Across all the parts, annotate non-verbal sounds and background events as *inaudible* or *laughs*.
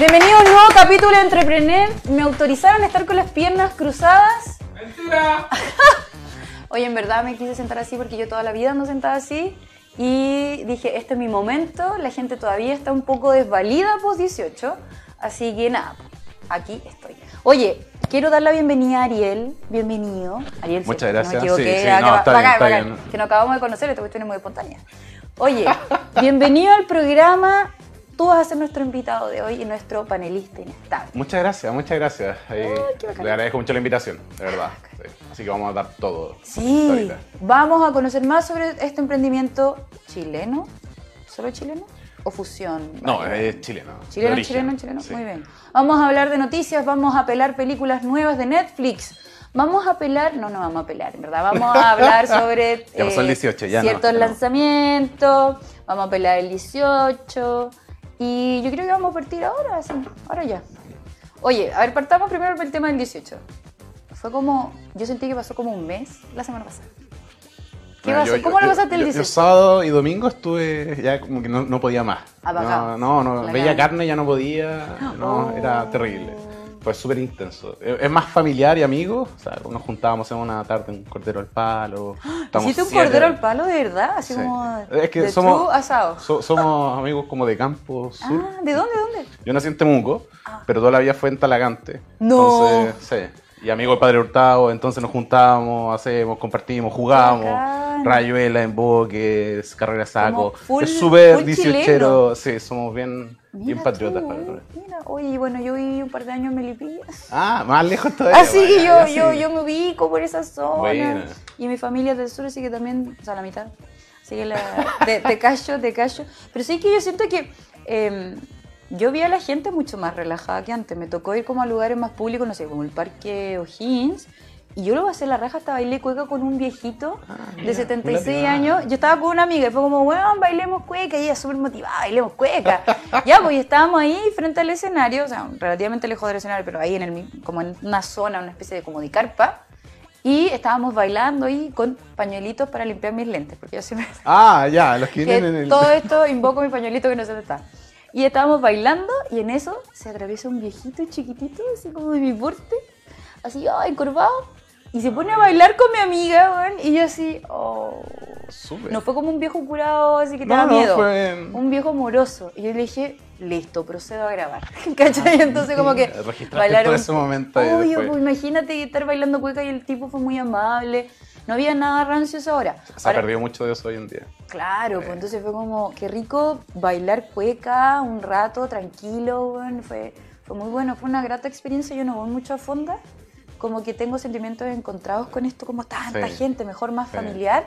Bienvenido a un nuevo capítulo de Entrepreneur. Me autorizaron a estar con las piernas cruzadas. ¡Mentira! *laughs* Oye, en verdad me quise sentar así porque yo toda la vida ando sentada así. Y dije, este es mi momento. La gente todavía está un poco desvalida post 18. Así que nada, aquí estoy. Oye, quiero dar la bienvenida a Ariel. Bienvenido. Ariel, Muchas gracias. No me equivoqué. Sí, sí, no, está bacán, bien, está bacán. bien. Que nos acabamos de conocer, esta cuestión es muy espontánea. Oye, *laughs* bienvenido al programa. Tú vas a ser nuestro invitado de hoy y nuestro panelista inestable. Muchas gracias, muchas gracias. Eh, Ay, le agradezco mucho la invitación, de verdad. Sí. Así que vamos a dar todo. Sí, ahorita. vamos a conocer más sobre este emprendimiento chileno. ¿Solo chileno? ¿O fusión? No, Vale. es chileno. Chileno, chileno, chileno. Sí. Muy bien. Vamos a hablar de noticias, vamos a pelar películas nuevas de Netflix. Vamos a pelar, no, no vamos a pelar, en verdad. Vamos a hablar *laughs* sobre eh, Ya el 18, ya ciertos no. lanzamientos. Vamos a pelar el 18. Y yo creo que vamos a partir ahora, sí, ahora ya. Oye, a ver, partamos primero por el tema del 18. Fue como, yo sentí que pasó como un mes la semana pasada. ¿Qué Bueno, pasó? yo- ¿Cómo yo- lo pasaste el yo- 18? Yo sábado y domingo estuve ya como que no, no podía más. Apagado. No, no, no, veía carne ya no podía. *gasps* No, Oh. era terrible. Fue súper intenso. Es más familiar y amigos. O sea, nos juntábamos en una tarde un cordero al palo. *gasps* ¿Hiciste un siete- cordero al palo de verdad? Así Sí. como Es que de somos, asado. so- somos amigos como de campo sur. Ah, ¿de dónde, de dónde? Yo nací en Temuco, pero toda la vida fue en Talagante. No. Entonces, sí. Y amigo del padre Hurtado, entonces nos juntábamos, hacemos, compartimos, jugamos. bacán. Rayuela, emboques, carrera saco. Full- es súper 18 Sí, somos bien, bien Mira patriotas. tú, para el- Mira, oye, bueno, yo viví un par de años en Melipilla. Ah, más lejos todavía. Así que yo, yo, yo me ubico por esa zona. Buena. Y mi familia es del sur, así que también, o sea, la mitad. Así que la, te, te callo, te callo. Pero sí que yo siento que eh, yo vi a la gente mucho más relajada que antes. Me tocó ir como a lugares más públicos, no sé, como el Parque O'Higgins. Y yo lo pasé la raja, hasta bailé cueca con un viejito Ah, de mira, 76 muy latina. años. Yo estaba con una amiga y fue como, weón, bailemos cueca. Y ella súper motivada, bailemos cueca. *laughs* ya, pues y estábamos ahí frente al escenario, o sea, relativamente lejos del escenario, pero ahí en el, como en una zona, una especie de como de carpa. Y estábamos bailando ahí con pañuelitos para limpiar mis lentes, porque yo siempre... *laughs* Ah, ya, los que que vienen en el. todo esto *laughs* invoco mi pañuelito que no sé dónde está. Y estábamos bailando y en eso se atraviesa un viejito chiquitito, así como de mi porte, así, oh, encorvado. Y se pone a bailar con mi amiga, weón, y yo así, oh... Súper. No fue como un viejo curado, así que te No, da no, miedo. fue- Un viejo amoroso. Y yo le dije, listo, procedo a grabar. *laughs* ¿Cachai? Entonces como que todo ese momento Obvio, después. pues imagínate estar bailando cueca y el tipo fue muy amable. No había nada rancio esa hora. Se ha perdido mucho de eso hoy en día. Claro, pues entonces fue como, qué rico bailar cueca un rato, tranquilo, weón, fue, fue muy bueno, fue una grata experiencia, yo no voy mucho a fonda, como que tengo sentimientos encontrados con esto, como tanta Sí. gente, mejor más Sí. familiar,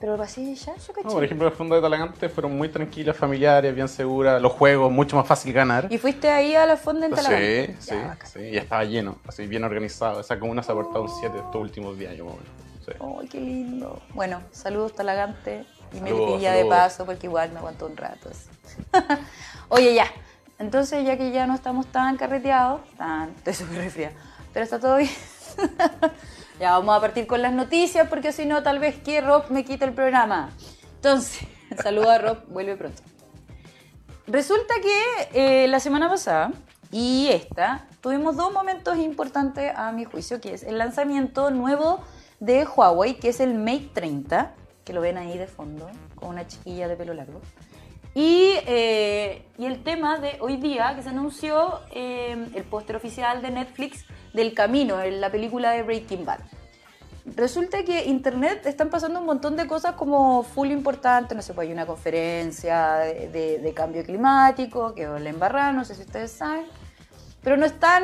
pero lo pasé ya, yo caché. No, por ejemplo, los fondos de Talagante fueron muy tranquilos, familiares, bien seguras. Los juegos, mucho más fácil ganar. ¿Y fuiste ahí a la fonda en Talagante? Sí, Ya, sí, sí. Y estaba lleno, así bien organizado. Esa comuna se ha portado un 7 estos últimos 10 años, más o menos. Sí. ¡Ay, qué lindo! Bueno, saludos Talagante y Saludos, Melipilla de paso, porque igual me aguantó un rato. así. *laughs* Oye, ya. Entonces, ya que ya no estamos tan carreteados, tan, *laughs* estoy súper resfriada, pero está todo bien. *laughs* ya vamos a partir con las noticias, porque si no, tal vez que Rob me quite el programa. Entonces, *laughs* saludos a Rob, vuelve pronto. Resulta que eh, la semana pasada y esta tuvimos dos momentos importantes a mi juicio, que es el lanzamiento nuevo de Huawei, que es el Mate 30, que lo ven ahí de fondo, con una chiquilla de pelo largo. Y, eh, y el tema de hoy día, que se anunció eh, el póster oficial de Netflix del Camino, en la película de Breaking Bad. Resulta que internet están pasando un montón de cosas como full importantes, no sé, pues hay una conferencia de cambio climático, que la embarrada, no sé si ustedes saben, pero no es tan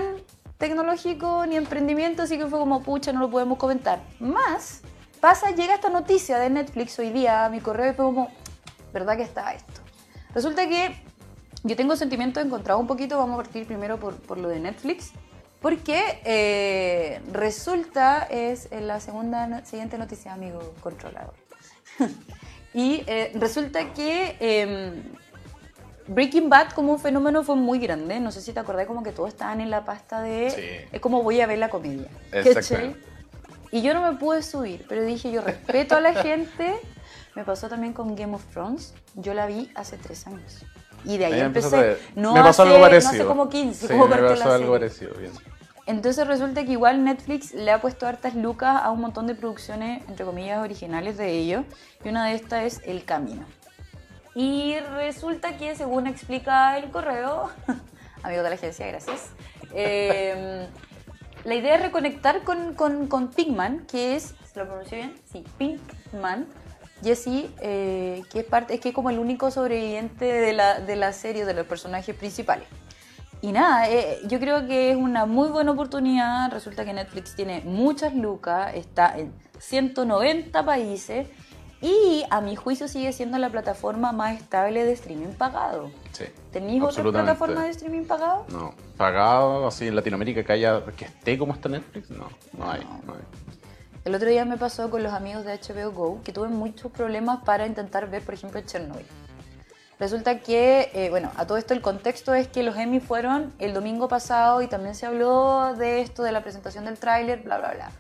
tecnológico ni emprendimiento, así que fue como, pucha, no lo podemos comentar. Más, pasa, llega esta noticia de Netflix hoy día a mi correo y fue como, ¿verdad que está esto? Resulta que yo tengo sentimientos encontrados un poquito, vamos a partir primero por, por lo de Netflix, porque eh, resulta, es en la segunda siguiente noticia, amigo controlador. *laughs* y eh, resulta que em, Breaking Bad como un fenómeno fue muy grande. No sé si te acordás como que todos estaban en la pasta de... Sí. Es como voy a ver la comedia. Exactamente. Y yo no me pude subir, pero dije, yo respeto a la *laughs* gente. Me pasó también con Game of Thrones. Yo la vi hace tres años. Y de ahí, Ahí empecé. a. No me pasó hace, algo no parecido. hace como 15, Sí, como me pasó algo parecido, bien. Entonces resulta que igual Netflix le ha puesto hartas lucas a un montón de producciones, entre comillas, originales de ellos. Y una de estas es El Camino. Y resulta que, según explica el correo, *laughs* amigo de la agencia, gracias, eh, la idea es reconectar con, con, con Pinkman, que es, ¿se lo pronunció bien? Sí, Pinkman. Jesse, eh, que es parte, es que es como el único sobreviviente de la, de la serie, de los personajes principales. Y nada, eh, yo creo que es una muy buena oportunidad. Resulta que Netflix tiene muchas lucas, está en 190 países y a mi juicio sigue siendo la plataforma más estable de streaming pagado. Sí. ¿Tenéis otra plataforma de streaming pagado? No, pagado así en Latinoamérica que haya que esté como está Netflix, no, no hay, no hay. El otro día me pasó con los amigos de HBO Go que tuve muchos problemas para intentar ver, por ejemplo, Chernobyl. Resulta que, eh, bueno, a todo esto el contexto es que los Emmy fueron el domingo pasado y también se habló de esto, de la presentación del tráiler, bla, bla, bla.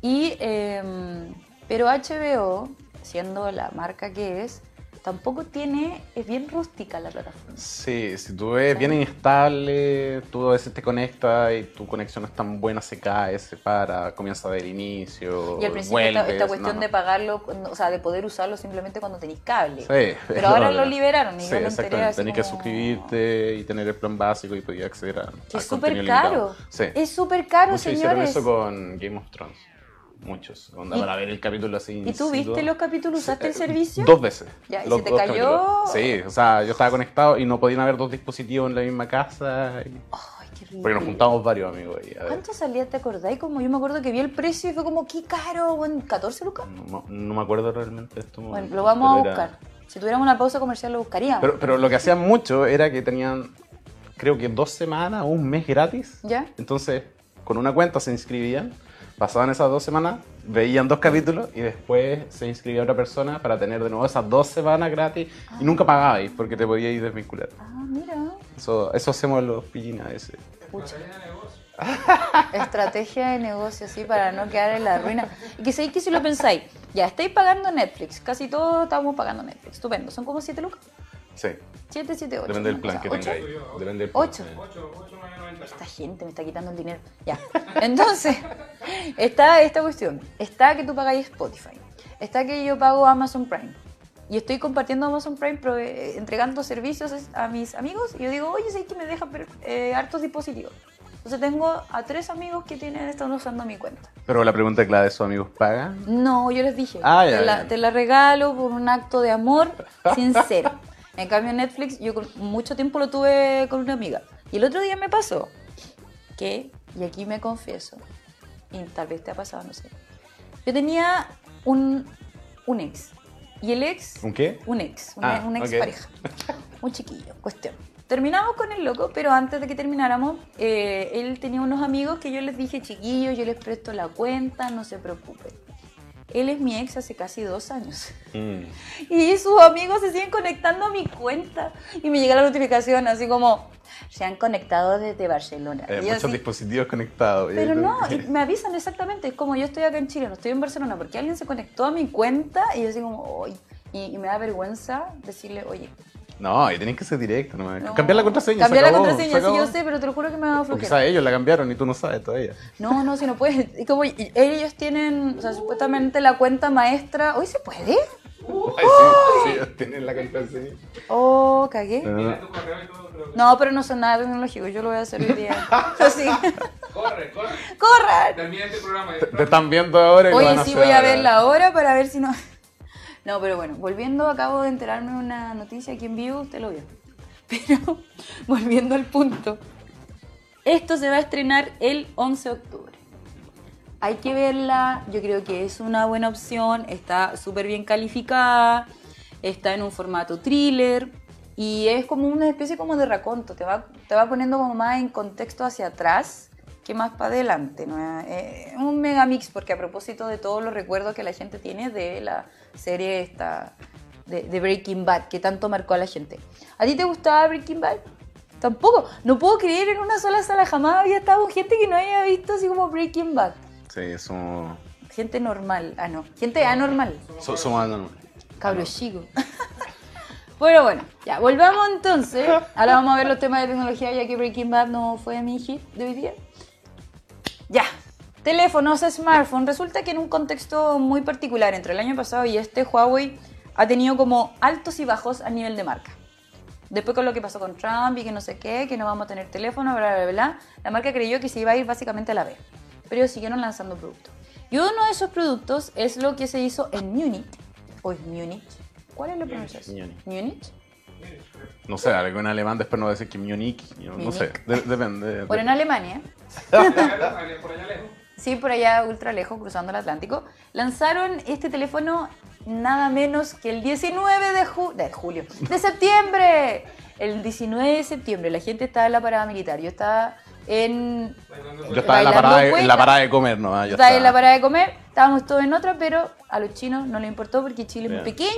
Y, em, pero HBO, siendo la marca que es, tampoco tiene, es bien rústica la plataforma. Sí, si tú ves bien inestable, tú a veces te conectas y tu conexión no es tan buena, se cae, se para, comienza del inicio, Y al principio esta, vuelves, esta cuestión no, de pagarlo, o sea, de poder usarlo simplemente cuando tenéis cable. Sí, Pero ahora lo liberaron y sí, yo Tenés que suscribirte y tener el plan básico y podías acceder a, Que es súper caro. Sí. Es súper caro, Muchos hicieron señores. eso con Game of Thrones. Muchos. Onda ¿Y- para ver el capítulo así. ¿Y tú viste los capítulos? ¿Usaste el Eh, servicio? Dos veces. Ya, ¿y Los se te cayó? capítulos. Sí, o sea, yo estaba conectado y no podían haber dos dispositivos en la misma casa. y- Ay, qué rico. Porque nos juntamos varios amigos ver. ¿Cuánto salía, te acordáis? Como yo me acuerdo que vi el precio y fue como, qué caro, bueno, 14 lucas. No, no me acuerdo realmente de esto. Bueno, lo vamos a era- buscar. Si tuviéramos una pausa comercial lo buscaríamos. Pero, pero lo que hacían mucho era que tenían, creo que dos semanas o un mes gratis. ¿Ya? Entonces, con una cuenta se inscribían, pasaban esas dos semanas, veían dos capítulos y después se inscribía otra persona para tener de nuevo esas dos semanas gratis y nunca pagabais porque te podíais desvincular. Ah, mira. Eso, eso hacemos los pillines a veces. Pucha. *laughs* Estrategia de negocio, sí, para no quedar en la ruina. Y que sabéis que si lo pensáis, ya estáis pagando Netflix, casi todos estamos pagando Netflix, estupendo. Son como 7 lucas. Sí, 7, 7, 8. depende del plan que tengáis. Depende del plan. Ocho. Esta gente me está quitando el dinero. Ya. *laughs* Entonces, está esta cuestión. Está que tú pagáis Spotify. Está que yo pago Amazon Prime. Y estoy compartiendo Amazon Prime, prove- entregando servicios a mis amigos. Y yo digo, oye, sé que me deja per- eh, hartos dispositivos. Entonces tengo a tres amigos que tienen, están usando mi cuenta. Pero la pregunta clave es, ¿sus amigos pagan? No, yo les dije, Ah, ya, te, la, ya. te la regalo por un acto de amor sincero. *laughs* En cambio Netflix, yo mucho tiempo lo tuve con una amiga. Y el otro día me pasó que, y aquí me confieso, y tal vez te ha pasado, no sé. Yo tenía un, un ex. Y el ex... ¿Un qué? Un ex, una, Ah, una ex pareja. Un chiquillo, cuestión. Terminamos con el loco, pero antes de que termináramos, eh, él tenía unos amigos que yo les dije, chiquillos, yo les presto la cuenta, no se preocupen. Él es mi ex hace casi dos años. Mm. Y sus amigos se siguen conectando a mi cuenta. Y me llega la notificación así como, se han conectado desde Barcelona. Eh, muchos así, dispositivos conectados. pero no, y *laughs* me avisan exactamente, es como yo estoy acá en Chile, no estoy en Barcelona, porque alguien se conectó a mi cuenta y yo así como, "Ay", y, y me da vergüenza decirle, oye, No, y tenés que ser directo nomás. no. Cambiar la contraseña. se Cambiar la contraseña, se sí, yo sé, pero te lo juro que me va a O flojera. quizás ellos la cambiaron y tú no sabes todavía. No, no, si no puedes. Y como ellos tienen, o sea, supuestamente la cuenta maestra. ¿Hoy se puede? Ay, sí, sí, ellos tienen la contraseña. Oh, cagué. No. No, pero no son nada tecnológico, yo lo voy a hacer hoy día. *laughs* Así. Corre, corre. ¡Corran! Termina este programa. Te, te están viendo ahora y lo van Oye, a sí hacer voy a verla ahora para ver si no. No, pero bueno, volviendo, acabo de enterarme de una noticia aquí en vivo, usted lo vio. *laughs* Pero volviendo al punto. Esto se va a estrenar el 11 de octubre. Hay que verla, yo creo que es una buena opción, está súper bien calificada, está en un formato thriller y es como una especie como de raconto, te va, te va poniendo como más en contexto hacia atrás que más para adelante. ¿no? Es un mega mix porque a propósito de todos los recuerdos que la gente tiene de la serie esta de, de Breaking Bad que tanto marcó a la gente. ¿A ti te gustaba Breaking Bad? Tampoco. No puedo creer en una sola sala. Jamás había estado gente que no haya visto así como Breaking Bad. Sí, somos, Gente normal. Ah, no. Gente anormal. so- somos anormales. Cabros chicos. *laughs* Bueno, bueno, ya, volvamos entonces. Ahora vamos a ver los temas de tecnología, ya que Breaking Bad no fue mi hit de hoy día. Ya, teléfonos, smartphone. Resulta que en un contexto muy particular entre el año pasado y este, Huawei ha tenido como altos y bajos a nivel de marca. Después con lo que pasó con Trump y que no sé qué, que no vamos a tener teléfono, bla, bla, bla, la marca creyó que se iba a ir básicamente a la B. Pero siguieron lanzando productos. Y uno de esos productos es lo que se hizo en Múnich. O es Múnich. ¿Cuál es la pronunciación? Múnich. No sé, algo en alemán después no va a decir que Munich, no Múnich. sé, de- depende. de- Bueno, en Alemania, Por allá lejos. sí, por allá ultra lejos, cruzando el Atlántico, lanzaron este teléfono nada menos que el 19 de, ju- de julio, de septiembre. El 19 de septiembre, la gente estaba en la parada militar, yo estaba en Yo estaba en la parada, de, en la parada de comer, ¿no? Yo Estaba en la estaba- parada de comer, estábamos todos en otra, pero a los chinos no les importó porque Chile es muy pequeño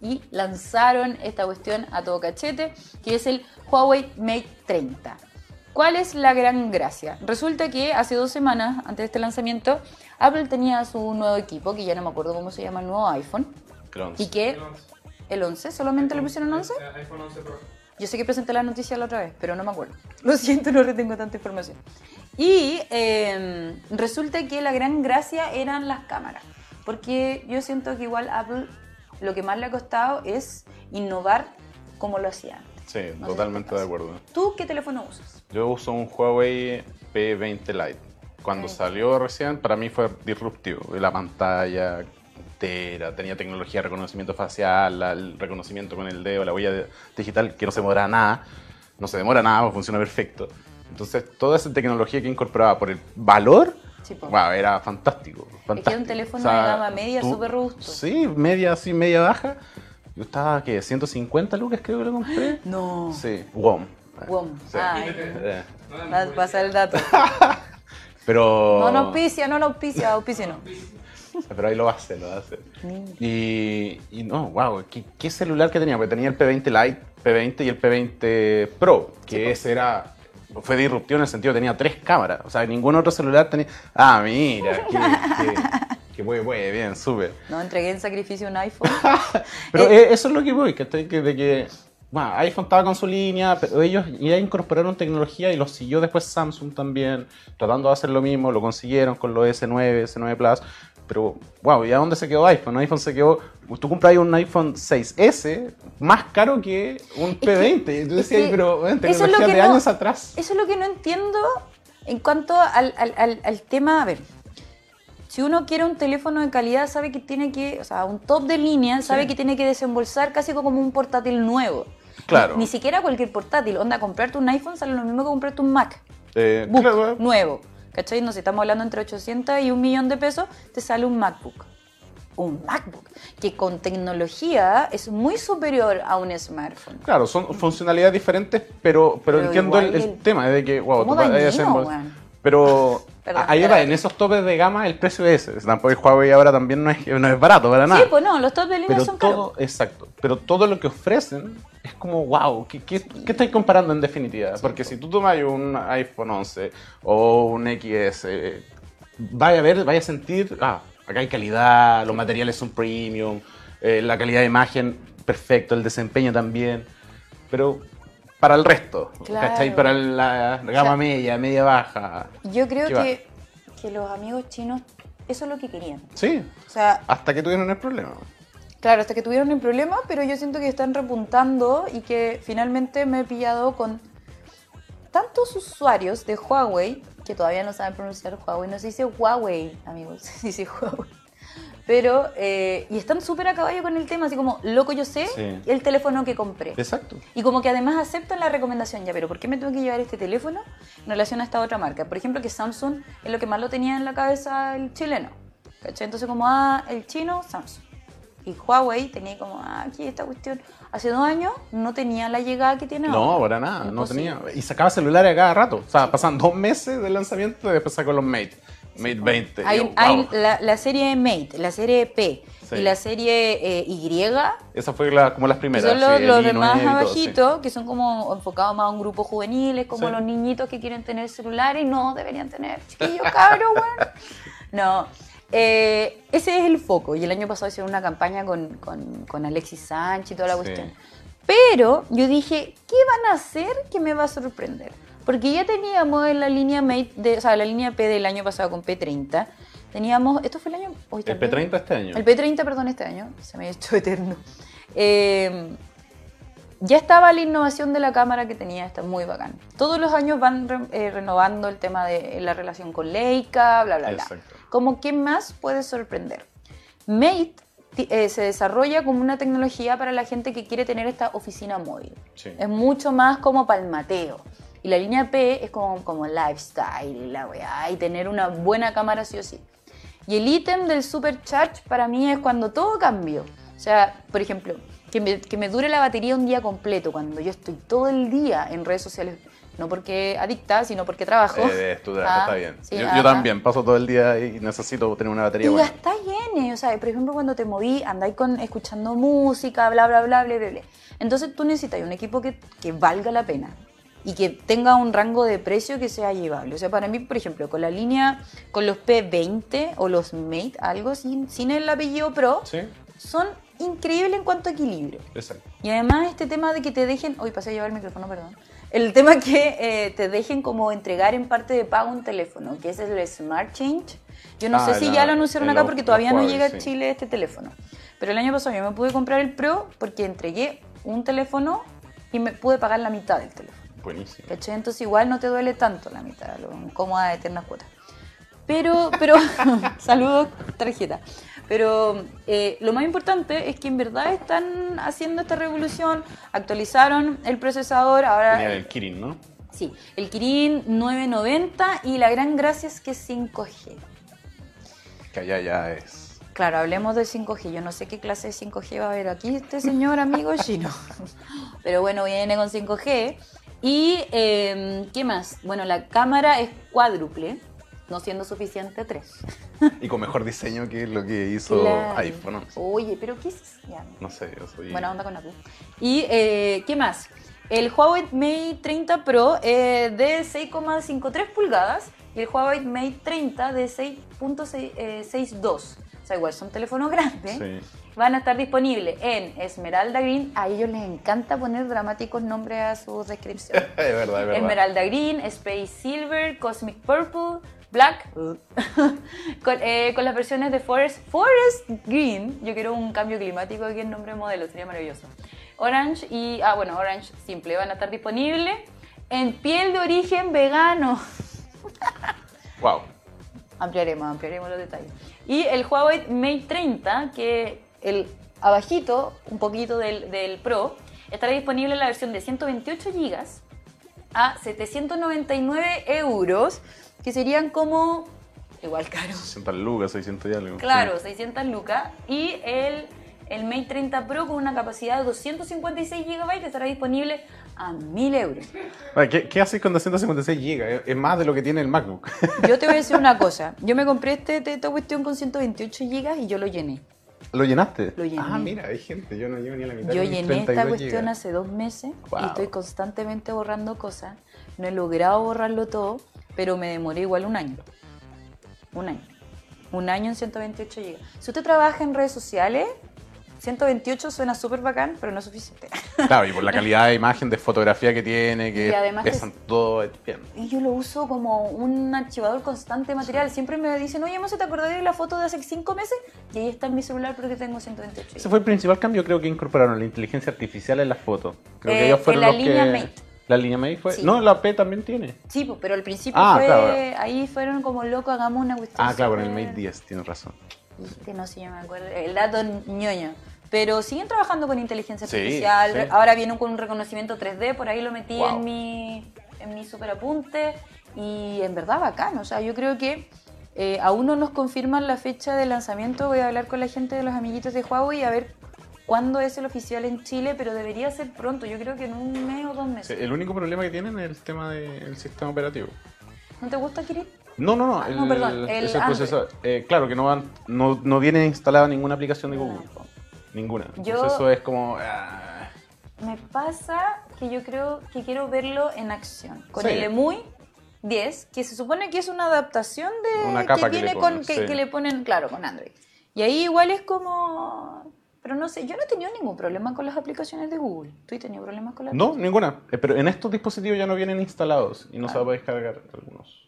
y lanzaron esta cuestión a todo cachete, que es el Huawei Mate 30. ¿Cuál es la gran gracia? Resulta que hace dos semanas, antes de este lanzamiento, Apple tenía su nuevo equipo, que ya no me acuerdo cómo se llama el nuevo iPhone, y que El 11. el 11, solamente le pusieron 11. Eh, iPhone 11 Pro. Yo sé que presenté la noticia la otra vez, pero no me acuerdo. Lo siento, no retengo tanta información. Y eh, resulta que la gran gracia eran las cámaras. Porque yo siento que igual Apple lo que más le ha costado es innovar como lo hacía antes. Sí, No totalmente de acuerdo. ¿Tú qué teléfono usas? Yo uso un Huawei P20 Lite. Cuando salió recién, para mí fue disruptivo. La pantalla entera, tenía tecnología de reconocimiento facial, el reconocimiento con el dedo, la huella digital, que no se demora nada. No se demora nada, funciona perfecto. Entonces, toda esa tecnología que incorporaba por el valor, Sí, po. wow, era fantástico. fantástico. un teléfono de gama media súper robusto. Sí, media así, media baja. Yo estaba, ¿qué? 150 lucas creo que lo compré. *gasps* No. Sí, WOM. WOM. Sí. Ay, Eh, dan va a pasar el dato. *laughs* Pero. No, no auspicia, no lo auspicia, auspicia no. *laughs* Pero ahí lo hace, lo hace. Y, y no, wow, ¿qué, qué celular que tenía? Porque tenía el P20 Lite, P20 y el P20 Pro, que ese era. Fue disruptivo en el sentido, tenía tres cámaras. O sea, ningún otro celular tenía. Ah, mira, que, que, que puede, puede, bien, súper. No entregué en sacrificio un iPhone. *laughs* Pero Eh, eh, eso es lo que voy, que, que de que bueno, iPhone estaba con su línea, pero ellos ya incorporaron tecnología y lo siguió después Samsung también, tratando de hacer lo mismo, lo consiguieron con los S9, S9 Plus. Pero, wow, ¿y a dónde se quedó iPhone? iPhone se quedó. Tú compras un iPhone 6S más caro que un que- P20. y tú es decías, que pero bueno, tecnología que de no- años atrás. Eso es lo que no entiendo en cuanto al, al- al- al tema, a ver, si uno quiere un teléfono de calidad, sabe que tiene que, o sea, un top de línea, sabe que tiene que desembolsar casi como un portátil nuevo. Claro. Ni, ni siquiera cualquier portátil. Onda, comprarte un iPhone sale lo mismo que comprarte un Mac. Eh, Book claro, nuevo. ¿Cachai? No sé, estamos hablando entre 800 y un millón de pesos, te sale un MacBook. Un MacBook, que con tecnología es muy superior a un smartphone. Claro, son funcionalidades diferentes, pero, pero, Pero entiendo el, igual el el- tema de que, wow, ¿Cómo tú dañino? Pero Perdón, ahí va, en esos topes de gama el precio es ese. Tampoco el Huawei ahora también no es, no es barato para nada. Sí, pues no, los top de línea son todo, caros. exacto. Pero todo lo que ofrecen es como, wow, ¿qué, qué, qué estáis comparando en definitiva? Porque si tú tomas un iPhone 11 o un XS, eh, vaya a ver, vaya a sentir, ah, acá hay calidad, los materiales son premium, eh, la calidad de imagen, perfecto, el desempeño también. Pero para el resto, Claro. ¿cachai? Para la, gama O sea, media, media baja. Yo creo que, que los amigos chinos, eso es lo que querían. Sí, O sea, hasta que tuvieron el problema. claro, hasta que tuvieron el problema, pero yo siento que están repuntando y que finalmente me he pillado con tantos usuarios de Huawei que todavía no saben pronunciar Huawei. No se dice Huawei, amigos, *laughs* se dice Huawei. Pero, eh, y están súper a caballo con el tema, así como, loco, yo sé Sí. el teléfono que compré. Exacto. Y como que además aceptan la recomendación, ya, pero ¿por qué me tengo que llevar este teléfono en relación a esta otra marca? Por ejemplo, que Samsung es lo que más lo tenía en la cabeza el chileno. ¿Cachai? Entonces como, ah, el chino, Samsung. Y Huawei tenía como, ah, aquí esta cuestión. Hace dos años no tenía la llegada que tiene No, ahora. para nada, no tenía. Y sacaba celulares a cada rato. O sea, pasan dos meses del lanzamiento y después sacó los Mate. Mate 20. Hay, Y yo, hay wow. la, la serie Mate, la serie P Sí. y la serie eh, Y, Esa fue la- como las primeras. son los, sí, los el de i9 más y todo, sí. abajitos, que son como enfocados más a un grupo juvenil, es como los niñitos que quieren tener celular y no deberían tener. Chiquillos, *laughs* cabros, weón. No. eh, ese es el foco. Y el año pasado hicieron una campaña con, con, con Alexis Sánchez y toda la cuestión. Pero yo dije, ¿qué van a hacer que me va a sorprender? Porque ya teníamos en la línea Mate, de, o sea, la línea P del año pasado con P30. Teníamos, ¿esto fue el año? hoy El también. P30 este año. El P30, perdón, este año. Se me ha hecho eterno. Eh, ya estaba la innovación de la cámara que tenía, está muy bacán. Todos los años van re- eh, renovando el tema de la relación con Leica, bla, bla, bla. Exacto. Como qué más puede sorprender. Mate eh, se desarrolla como una tecnología para la gente que quiere tener esta oficina móvil. Sí. Es mucho más como palmateo. Y la línea P es como, como lifestyle la weá, y tener una buena cámara sí o sí. Y el ítem del Supercharge para mí es cuando todo cambió. O sea, por ejemplo, que me, que me dure la batería un día completo, cuando yo estoy todo el día en redes sociales, no porque adicta, sino porque trabajo. Eh, tu trabajo Ah, está bien. sí, yo, ah, yo ah. también paso todo el día y necesito tener una batería Y buena. gastáis N, o sea, por ejemplo, cuando te moví, andáis con, escuchando música, bla, bla, bla, bla, bla, bla. Entonces tú necesitas un equipo que, que valga la pena y que tenga un rango de precio que sea llevable. O sea, para mí, por ejemplo, con la línea, con los P20 o los Mate, algo sin, sin el apellido Pro, Sí, son increíbles en cuanto a equilibrio. exacto. Y además este tema de que te dejen, hoy pasé a llevar el micrófono, perdón. El tema que eh, te dejen como entregar en parte de pago un teléfono, que es el Smart Change. Yo no Ah, sé si la- ya lo anunciaron acá porque todavía no llega a sí. Chile este teléfono. Pero el año pasado yo me pude comprar el Pro porque entregué un teléfono y me pude pagar la mitad del teléfono. Buenísimo. ¿Cachai? Entonces igual no te duele tanto la mitad, lo cómoda de eternas cuotas. Pero, pero, *laughs* saludos, tarjeta. Pero eh, lo más importante es que en verdad están haciendo esta revolución, actualizaron el procesador, ahora... Tenía el Kirin, ¿no? Sí, el Kirin 990 y la gran gracia es que es 5G. Que allá ya es. Claro, hablemos del 5G. Yo no sé qué clase de 5G va a haber aquí este señor amigo chino. *laughs* Pero bueno, viene con 5G. Y, eh, ¿qué más? Bueno, la cámara es cuádruple, no siendo suficiente tres. *laughs* Y con mejor diseño que lo que hizo Claro. iPhone. Oye, pero ¿qué es? Ya, No sé, yo soy. Buena onda con Apple. Y, eh, ¿qué más? El Huawei Mate 30 Pro eh, de 6,53 pulgadas y el Huawei Mate 30 de 6.62. O sea, igual son teléfonos grandes. Sí. Van a estar disponibles en Esmeralda Green. A ellos les encanta poner dramáticos nombres a sus descripciones. *laughs* Es verdad, es verdad. Esmeralda Green, Space Silver, Cosmic Purple, Black, *laughs* con, eh, con las versiones de Forest, Forest Green. Yo quiero un cambio climático aquí en nombre de modelo, sería maravilloso. Orange y, ah bueno, Orange simple, van a estar disponibles en piel de origen vegano. *laughs* Wow. Ampliaremos, ampliaremos los detalles. Y el Huawei Mate 30, que el abajito, un poquito del, del Pro, estará disponible en la versión de 128 GB a 799 euros, que serían como igual caro. 600 lucas, 600 y algo. Claro, 600 lucas. Y el, el Mate 30 Pro con una capacidad de 256 GB estará disponible a 1000 euros. ¿Qué, qué haces con 256 GB? Es- Es más de lo que tiene el MacBook. Yo te voy a decir una *laughs* cosa. Yo me compré este, esta cuestión con 128 GB y yo lo llené. ¿Lo llenaste? Lo llené. Ah, mira, hay gente. Yo no llevo ni a la mitad. Yo llené esta 32 cuestión hace dos meses Wow. y estoy constantemente borrando cosas. No he logrado borrarlo todo, pero me demoré igual un año. Un año. Un año en 128 GB. Si usted trabaja en redes sociales, 128 suena súper bacán, pero no es suficiente. *laughs* Claro, y por la calidad de imagen, de fotografía que tiene, que Y además pesan todo es bien. Y yo lo uso como un archivador constante de material. Siempre me dicen, oye, ¿no se te acordás de la foto de hace cinco meses? Y ahí está en mi celular porque tengo 128 Ese fue el principal cambio, creo que incorporaron la inteligencia artificial en las fotos. Creo Eh, que ellos fueron en la los línea que... Mate. La línea Mate fue. Sí. No, la P también tiene. Sí, pues, pero al principio Ah, fue, claro. ahí fueron como loco, hagamos una cuestión. Ah, claro, con el Mate 10, tienes razón. Viste, no sé, yo me acuerdo. El dato ñoño. Pero siguen trabajando con inteligencia Sí, artificial. sí. Ahora vienen con un reconocimiento 3D, por ahí lo metí Wow. en mi en mi super apunte. Y en verdad bacán. O sea, yo creo que eh, aún no nos confirman la fecha de lanzamiento. Voy a hablar con la gente de los amiguitos de Huawei a ver cuándo es el oficial en Chile, pero debería ser pronto. Yo creo que en un mes o dos meses. el único problema que tienen es el tema del sistema operativo. ¿No te gusta, Kirin? No, no, no. Ah, no, perdón, el el procesador. Eh, claro, que no, van, no, no viene instalada ninguna aplicación de Google. Ninguna. Yo- Entonces eso es como... ah, Me pasa que yo creo que quiero verlo en acción. Con Sí. el EMUI 10, que se supone que es una adaptación de Una capa que viene le con que, sí. que le ponen, claro, con Android. Y ahí igual es como Pero no sé, yo no he tenido ningún problema con las aplicaciones de Google. ¿Tú has tenido problemas con las No, ninguna. Eh, Pero en estos dispositivos ya no vienen instalados y no se va a descargar algunos.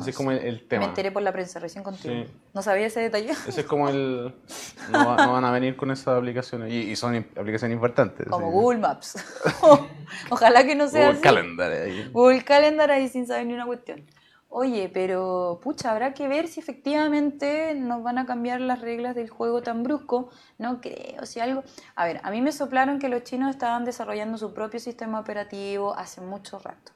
Ese es como el, el Me tema. enteré por la prensa recién contigo. Sí. No sabía ese detalle. Ese es como el... No, va- no van a venir con esas aplicaciones. Y, y son aplicaciones importantes. Como sí. Google Maps. *laughs* Ojalá que no sea Google así. Calendar. ahí. Google Calendar ahí sin saber ni una cuestión. Oye, pero pucha, habrá que ver si efectivamente nos van a cambiar las reglas del juego tan brusco. No creo, si algo... A ver, a mí me soplaron que los chinos estaban desarrollando su propio sistema operativo hace mucho rato.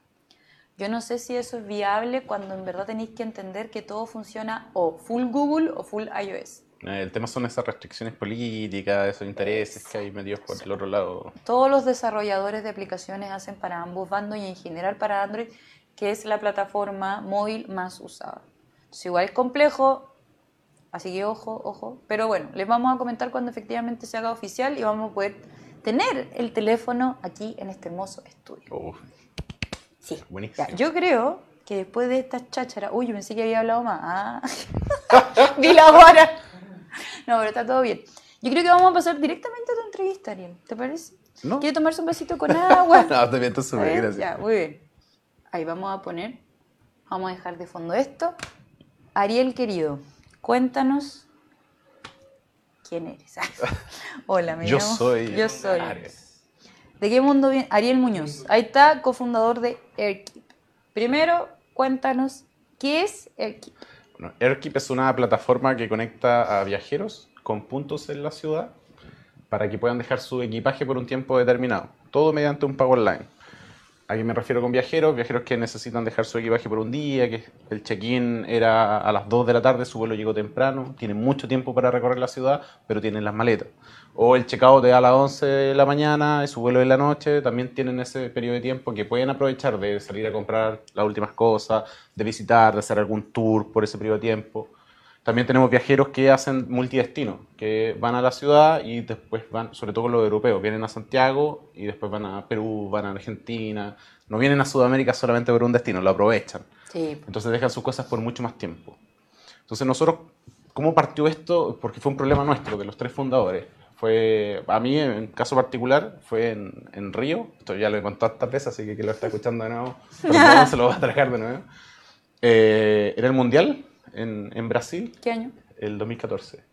Yo no sé si eso es viable cuando en verdad tenéis que entender que todo funciona o full Google o full iOS. Eh, El tema son esas restricciones políticas, esos intereses que hay medios por el otro lado. Todos los desarrolladores de aplicaciones hacen para ambos bandos y en general para Android, que es la plataforma móvil más usada. Es igual es complejo, así que ojo, ojo. Pero bueno, les vamos a comentar cuando efectivamente se haga oficial y vamos a poder tener el teléfono aquí en este hermoso estudio. Uf, Sí. buenísimo. Ya, yo creo que después de esta cháchara, uy, yo pensé que había hablado más. Ah. *laughs* Vi la. No, pero está todo bien. Yo creo que vamos a pasar directamente a tu entrevista, Ariel. ¿Te parece? No. ¿Quiere tomarse un besito con agua? *laughs* No, te meto ¿Está súper bien? gracias. Ya, muy bien. Ahí vamos a poner, vamos a dejar de fondo esto. Ariel, querido, cuéntanos quién eres. *laughs* Hola, me Yo llamo- soy. Yo soy. Ares. ¿De qué mundo viene? Ariel Muñoz. Ahí está, cofundador de Airkeep. Primero, cuéntanos, ¿qué es Airkeep? Bueno, Airkeep es una plataforma que conecta a viajeros con puntos en la ciudad para que puedan dejar su equipaje por un tiempo determinado. Todo mediante un pago online. ¿A qué me refiero con viajeros? Viajeros que necesitan dejar su equipaje por un día, que el check-in era a las 2 de la tarde, su vuelo llegó temprano, tienen mucho tiempo para recorrer la ciudad, pero tienen las maletas. O el check-out es a las 11 de la mañana y su vuelo de la noche, también tienen ese periodo de tiempo que pueden aprovechar de salir a comprar las últimas cosas, de visitar, de hacer algún tour por ese periodo de tiempo. También tenemos viajeros que hacen multidestino, que van a la ciudad y después van, sobre todo los europeos, vienen a Santiago y después van a Perú, van a Argentina. No vienen a Sudamérica solamente por un destino, lo aprovechan. Sí. Entonces dejan sus cosas por mucho más tiempo. Entonces nosotros, ¿cómo partió esto? Porque fue un problema nuestro, de los tres fundadores. Fue, a mí en caso particular, fue en, en Río. Esto ya lo he contado tantas veces, así que quien lo está escuchando de nuevo, *laughs* perdón, se lo va a tragar de nuevo. Eh, era el Mundial en, en Brasil, ¿Qué año? el 2014.